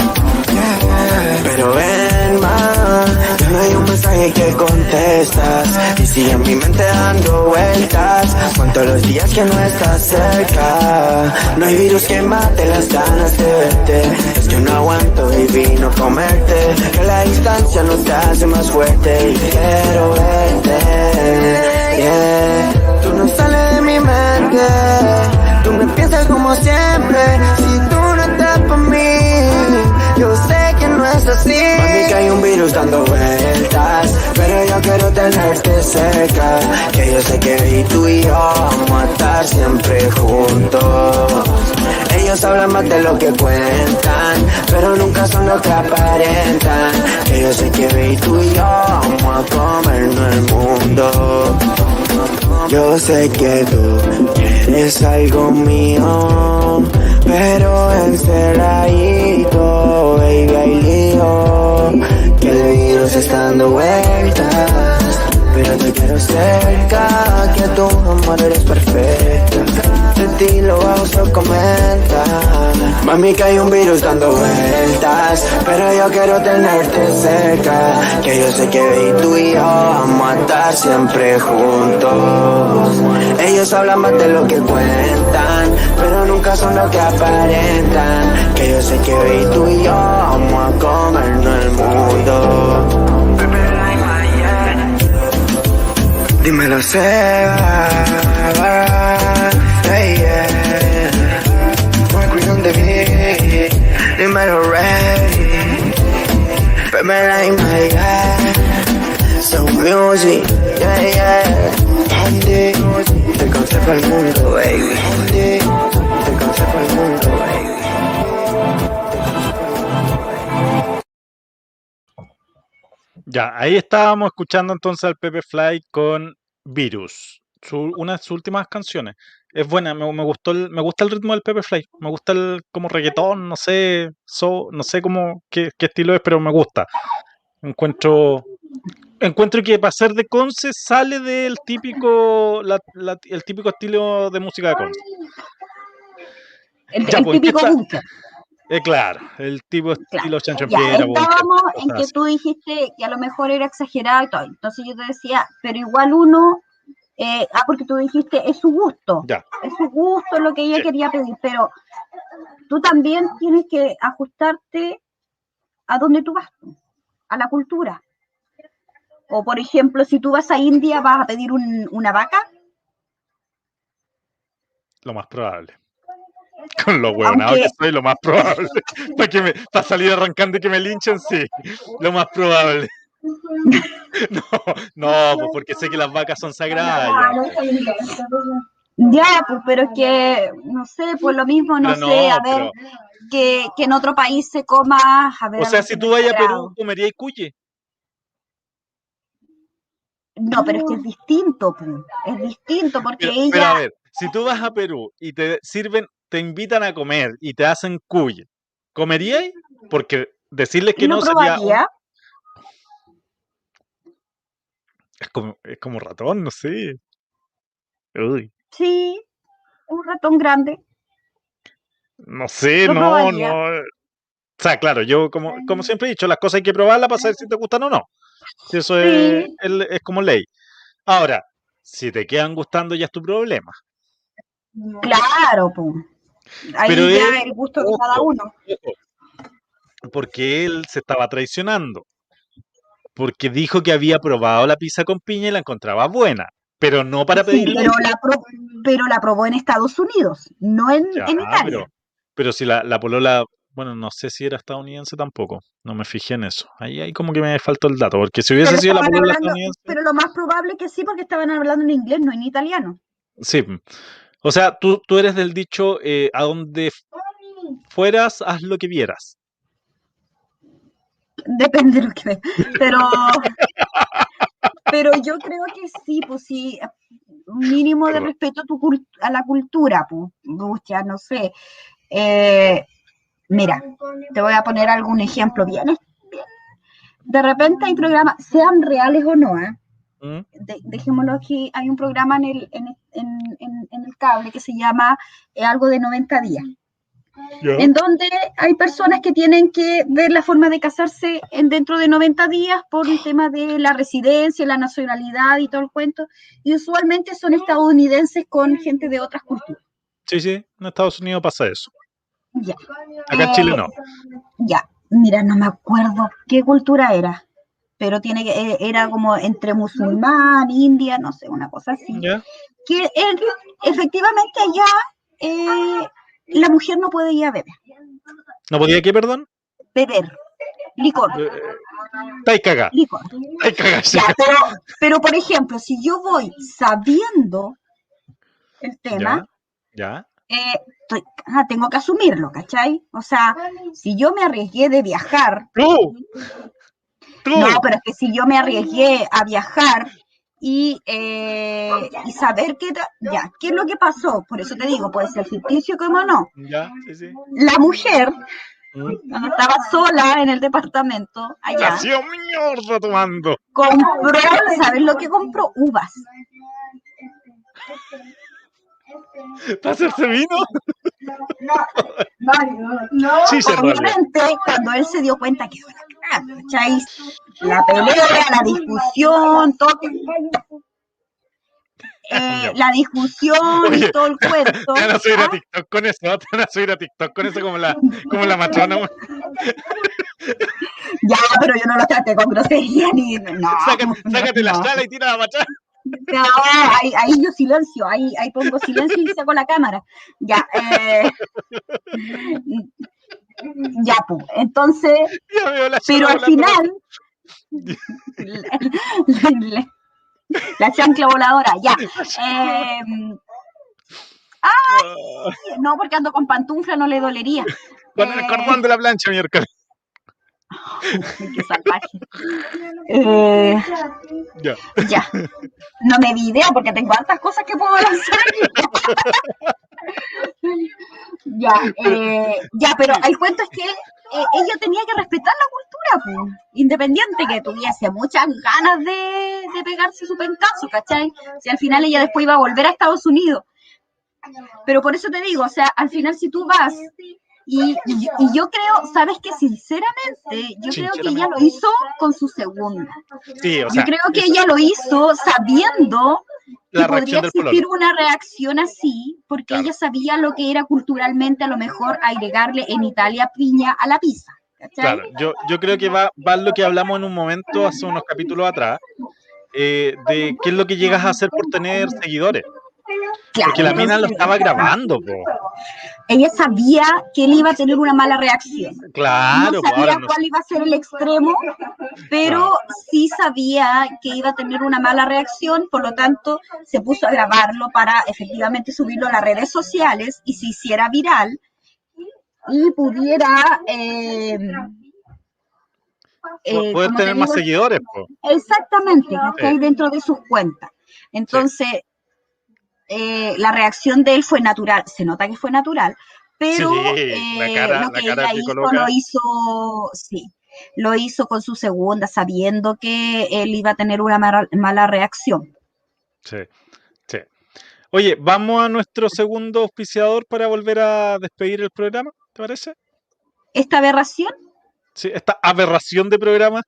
Pero ven más, ya no hay un mensaje que contestas. Y sigue en mi mente dando vueltas Cuento los días que no estás cerca. No hay virus que mate las ganas de verte. Es que no aguanto, baby, no comerte. Que la distancia no te hace más fuerte. Y quiero verte, yeah. Tú no sales de mi mente. Tú me piensas como siempre. Si Yo sé que no es así Mami que hay un virus dando vueltas Pero yo quiero tenerte cerca Que yo sé que tú y yo Vamos a estar siempre juntos ellos hablan más de lo que cuentan, pero nunca son lo que aparentan. Que yo sé que tú y yo vamos a comernos el mundo. Yo sé que tú quieres algo mío, pero encerradito, baby, hay lío. Que el virus está dando vueltas, pero te quiero cerca, que tu amor eres perfecta. De ti lo vamos a comentar. Mami, que hay un virus dando vueltas, pero yo quiero tenerte cerca. Que yo sé que tú y yo vamos a estar siempre juntos. Ellos hablan más de lo que cuentan, pero nunca son lo que aparentan. Que yo sé que tú y yo vamos a comernos el mundo. Dímelo, Seba. Hey, yeah. Work on the beat. Dímelo, Ray. Pamela y Maya. music, yeah, yeah. Andy, te consejo el mundo, baby. Ya, ahí estábamos escuchando entonces al Pepe Fly con Virus, su- una de sus últimas canciones. Es buena, me, me gustó el, me gusta el ritmo del Pepe Fly, me gusta el como reggaetón, no sé, so- no sé cómo qué, qué estilo es, pero me gusta. Encuentro encuentro que para ser de Conce sale del típico la- la- el típico estilo de música de Conce. El, Ya, el pues. Eh, claro, el tipo estilo chancho en Ya, piedra, estábamos en que tú dijiste que a lo mejor era exagerado y todo. Entonces yo te decía, pero igual uno, eh, ah, porque tú dijiste, es su gusto. Ya. Es su gusto lo que ella Sí. quería pedir, pero tú también tienes que ajustarte a donde tú vas, a la cultura. O por ejemplo, si tú vas a India, vas a pedir un- una vaca, Lo más probable. Con lo huevonado Aunque- que soy, lo más probable. Para que me, para salir arrancando y que me linchen, sí. Lo más probable. No, no, pues porque sé que las vacas son sagradas. ya. Ya, pues, pero es que, no sé, pues lo mismo, no, sé, a ver, pero- que, que en otro país se coma, a ver. O sea, si tú vayas a Perú, comerías cuye. No, pero es que es distinto, pues, es distinto, porque Pero, ella, pero a ver, si tú vas a Perú y te sirven, te invitan a comer y te hacen cuye, ¿comerías? Porque decirles que lo no sería. probaría, Es como, es como ratón, no sé. Uy, sí, un ratón grande, no sé, no, no. O sea, claro, yo como, como siempre he dicho, las cosas hay que probarlas para saber si te gustan o no. Si eso es, Sí. es, es como ley. Ahora, si te quedan gustando ya es tu problema. claro, pues. Ahí Pero ya él- el gusto de cada uno. Porque él se estaba traicionando. Porque dijo que había probado la pizza con piña y la encontraba buena. Pero no para Sí, pedirle. pero la, pro- pero la probó en Estados Unidos, no en, Ya, en Italia. pero, pero si la, la polola, bueno, no sé si era estadounidense tampoco. No me fijé en eso. Ahí, ahí como que me faltó el dato. Porque si hubiese Pero sido la polola hablando- estadounidense. pero lo más probable es que sí, porque estaban hablando en inglés, no en italiano. Sí. O sea, tú, tú eres del dicho, eh, a donde fueras, haz lo que vieras. Depende de lo que. Pero, pero yo creo que sí, pues sí, un mínimo de respeto a, tu a la cultura, pues, pucha, no sé. Eh, mira, te voy a poner algún ejemplo bien. bien. De repente hay programas, sean reales o no, ¿eh? De- dejémoslo aquí, hay un programa en el, en, en- el cable que se llama eh, algo de 90 días, en donde hay personas que tienen que ver la forma de casarse en dentro de 90 días por el tema de la residencia, la nacionalidad y todo el cuento, y usualmente son estadounidenses con gente de otras culturas. Sí, sí, en Estados Unidos pasa eso. Ya, Acá en Chile no. ya, mira, no me acuerdo qué cultura era, pero tiene que, eh, era como entre musulmán, india, no sé, una cosa así. ¿Ya? que en- efectivamente allá eh, la mujer no puede ir a beber, ¿No podía qué, perdón? beber, licor, Eh, Estáis cagá. licor. Ya, pero, pero por ejemplo, si yo voy sabiendo el tema, ¿Ya? eh, estoy- ah, tengo que asumirlo, ¿cachai? O sea, si yo me arriesgué de viajar, ¡Tú! ¡Tú! no, pero es que si yo me arriesgué a viajar y, eh, y saber qué, ya, qué es lo que pasó, por eso te digo, puede ser ficticio como no, ¿Ya? Sí, sí. la mujer ¿Mm? cuando estaba sola en el departamento allá, mierda tomando. compró, ¿sabes lo que compró? Uvas. ¿Para hacerse vino? No, Sí, se enrolla. obviamente, cuando él se dio cuenta que era cagada, ¿cachai? La pelea, la discusión, todo. eh, la discusión Oye, y todo el cuento. Te van a subir a ¿ah? TikTok con eso, te van a subir a TikTok con eso como la, como la matrona. Ya, pero yo no lo traté con grosería ni. No, Sácate, no, sácate la no. chala y tira la No, ahí, ahí yo silencio, ahí, ahí pongo silencio y saco la cámara. Ya, eh, ya, pues, entonces, pero al final, la, la- la chancla voladora, ya. Ah, no, porque ando con pantufla, no le dolería. Con el Eh, cordón de la plancha, miércoles. Qué salvaje. Eh, Ya. ya. No me video porque tengo hartas cosas que puedo lanzar. ya, eh, ya, pero el cuento es que eh, ella tenía que respetar la cultura, pues, independiente que tuviese muchas ganas de, de pegarse su pencazo, ¿cachai? Si al final ella después iba a volver a Estados Unidos. Pero por eso te digo, o sea, al final si tú vas y, y yo- y yo creo, sabes que sinceramente, yo creo que ella lo hizo con su segunda. Sí, o Yo sea, creo que ella lo hizo sabiendo que la podría reacción del existir una reacción así, porque Claro. ella sabía lo que era culturalmente a lo mejor agregarle en Italia piña a la pizza. ¿cachai? Claro, yo, yo creo que va, va lo que hablamos en un momento, hace unos capítulos atrás, eh, de qué es lo que llegas a hacer por tener seguidores. Claro, Porque la mina lo estaba grabando, po. Ella sabía que él iba a tener una mala reacción. Claro, no sabía no cuál iba a ser el extremo, pero sí sabía que iba a tener una mala reacción, por lo tanto se puso a grabarlo para efectivamente subirlo a las redes sociales y se hiciera viral y pudiera eh, eh, poder te tener más seguidores, po. Exactamente. Sí. dentro de sus cuentas. Entonces, eh, la reacción de él fue natural, se nota que fue natural, pero Sí, la eh, cara- lo la que cara ella hizo lo hizo, sí, lo hizo con su segunda, sabiendo que él iba a tener una mala, mala reacción. Sí, sí. Oye, vamos a nuestro segundo auspiciador para volver a despedir el programa, ¿te parece? Esta aberración, Sí, esta aberración de programa.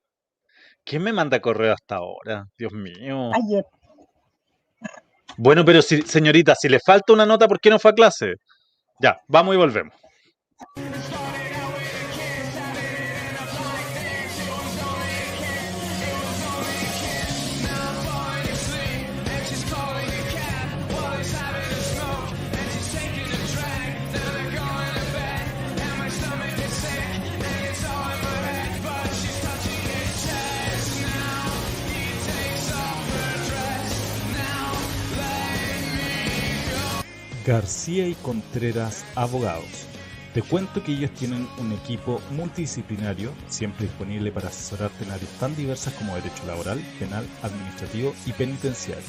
¿Quién me manda correo hasta ahora? Dios mío. ayer, Bueno, pero si, señorita, si le falta una nota, ¿por qué no fue a clase? Ya, vamos y volvemos. García y Contreras Abogados. Te cuento que ellos tienen un equipo multidisciplinario, siempre disponible para asesorarte en áreas tan diversas como derecho laboral, penal, administrativo y penitenciario.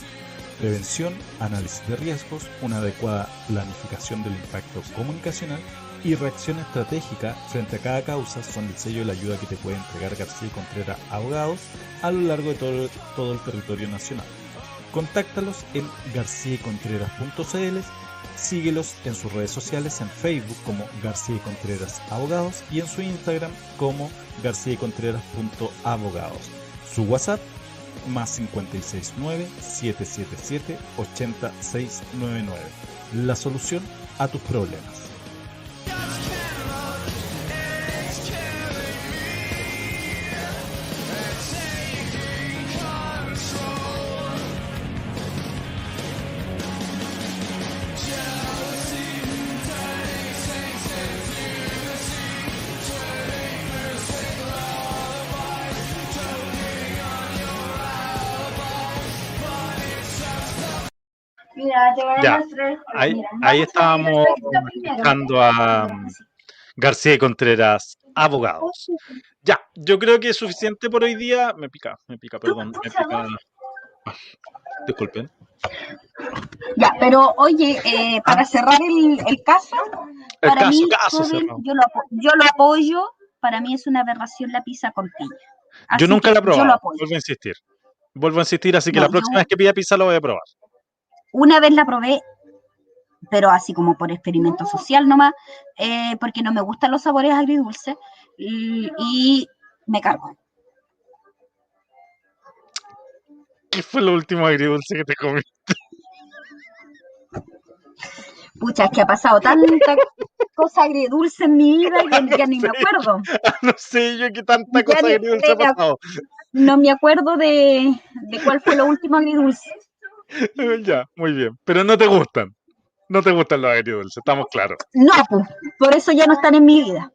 Prevención, análisis de riesgos, una adecuada planificación del impacto comunicacional y reacción estratégica frente a cada causa son el sello de la ayuda que te puede entregar García y Contreras Abogados a lo largo de todo, el territorio nacional. Contáctalos en garciaycontreras.cl Síguelos en sus redes sociales en Facebook como García Contreras Abogados y en su Instagram como García y Contreras.abogados. Su WhatsApp más 569-777-80699. La solución a tus problemas. Ya. Ahí, Mira, ahí estábamos escuchando a García y Contreras, abogados. Ya, yo creo que es suficiente por hoy día. Me pica, me pica, perdón. Me pica. Ah, Disculpen. Ya, pero oye, eh, para cerrar el, el caso, Ah. El para caso, mí, caso joven, cerrado. yo, lo, yo lo apoyo, para mí es una aberración la pizza con piña. Así Yo nunca la he probado. Vuelvo a insistir. Vuelvo a insistir, así que No, la próxima vez que pida pizza lo voy a probar. Una vez la probé, pero así como por experimento social nomás, eh, porque no me gustan los sabores agridulces y, y me cargo. ¿Qué fue lo último agridulce que te comí? Pucha, es que ha pasado tanta cosa agridulce en mi vida que ya ni me acuerdo. no sé yo qué tanta Ya cosa agridulce ha pasado. No me acuerdo de, de cuál fue lo último agridulce. ya, muy bien. Pero no te gustan. No te gustan los agridulces, estamos claros. No, pues, por eso ya no están en mi vida.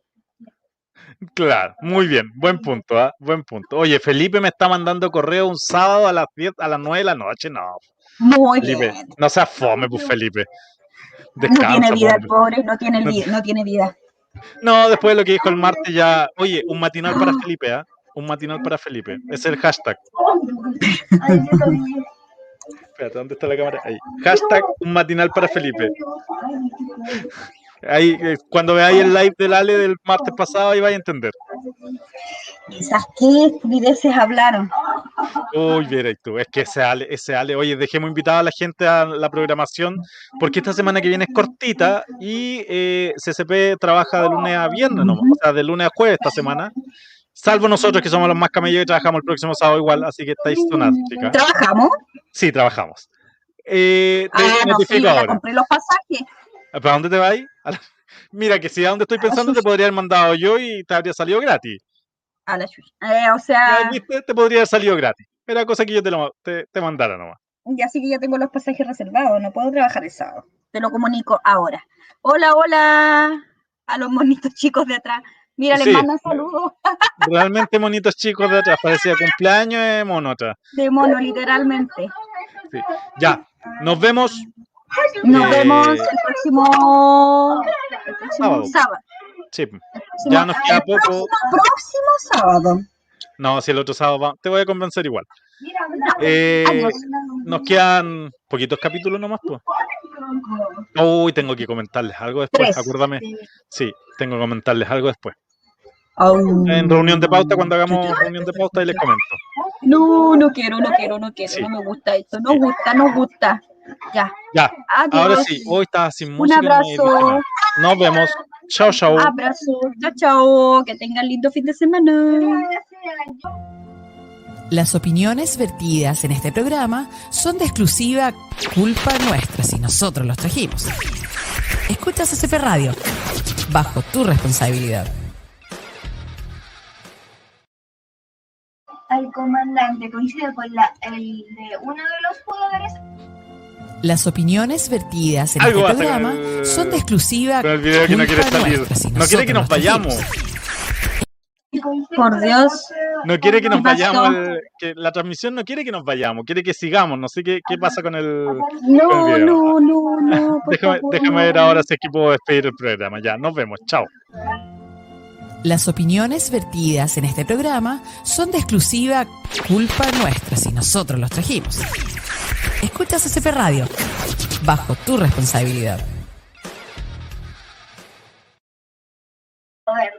Claro, muy bien, buen punto, ¿ah? Buen punto. Oye, Felipe me está mandando correo un sábado a las 10, a las 9 de la noche, no. Muy Felipe, bien. no seas fome, pues Felipe. No tiene Descansa, vida, hombre. el pobre, no tiene, vida, no tiene vida. No, después de lo que dijo el martes ya. Oye, un matinal para Felipe, ¿ah? Un matinal para Felipe. Es el hashtag. Espérate, ¿dónde está la cámara? Ahí. Hashtag un matinal para Felipe. Ahí, eh, cuando veáis el live del Ale del martes pasado, ahí vais a entender. Quizás qué estupideces hablaron. Uy, mira tú, es que ese Ale, ese Ale, oye, dejemos invitada a la gente a la programación, porque esta semana que viene es cortita y eh, CCP trabaja de lunes a viernes, ¿no? o sea, de lunes a jueves esta semana, salvo nosotros que somos los más camellos y trabajamos el próximo sábado igual, así que estáis sonados, chicas. ¿Trabajamos? Sí, trabajamos. Eh, te Ah, no, sí, ahora. compré los pasajes. ¿Para dónde te vas? La- Mira, que si a dónde estoy pensando te podría haber mandado yo y te habría salido gratis. A la. Eh, o sea. Te podría haber salido gratis. Era cosa que yo te, lo, te, te mandara nomás. ya sí que ya tengo los pasajes reservados, no puedo trabajar el sábado. Te lo comunico ahora. Hola, hola a los monitos chicos de atrás. Mira, les Sí. mandan saludos Realmente monitos chicos de atrás. Parecía cumpleaños de monota. de mono, literalmente. Sí. Ya, nos vemos. Nos Eh, vemos el próximo, el próximo sábado. sábado. Sí. El próximo- Ya nos queda el poco. Próximo, próximo sábado. No, si el otro sábado va- te voy a convencer igual. Eh, Adiós. nos quedan poquitos capítulos nomás, pues. Uy, tengo que comentarles algo después, Tres. acuérdame. Sí, tengo que comentarles algo después. En reunión de pauta, cuando hagamos reunión de pauta, ahí les comento. No, no quiero, no quiero, no quiero, Sí. no me gusta esto, no gusta, no gusta. Ya, Ya, adiós. ahora sí, hoy estaba sin Un música. abrazo. nada. Nos vemos. Chao, chao. Abrazo, chao, chao, que tengan lindo fin de semana. Las opiniones vertidas en este programa son de exclusiva culpa nuestra si nosotros los trajimos. Escuchas SCP Radio, bajo tu responsabilidad. al comandante coincide con la, el de uno de los jugadores. Las opiniones vertidas en Algo este programa el- son de exclusiva Con el video que no quiere culpa salir. nuestra si No quiere que nos nosotros los vayamos. trajimos. Por Dios. No quiere que nos vayamos. el- que la transmisión no quiere que nos vayamos. Quiere que sigamos. No sé qué, qué pasa con el. No, Con el video. no, no, no. Déjame, ver ahora si es que puedo despedir el programa. Ya, nos vemos. Chao. Las opiniones vertidas en este programa son de exclusiva culpa nuestra si nosotros los trajimos. Escuchas SCP Radio, bajo tu responsabilidad. Roberto.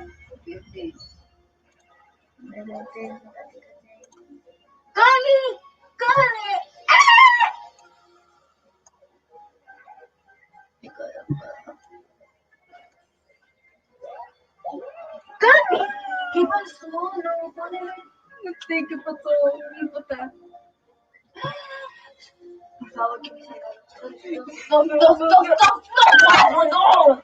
¡Coli! ¡Coli! ¡Ah! ¡Coli! ¿Qué pasó? No, pone... No sé qué pasó, no importa. Por favor, que me salga. ¡No, no, no, no, no, no, no!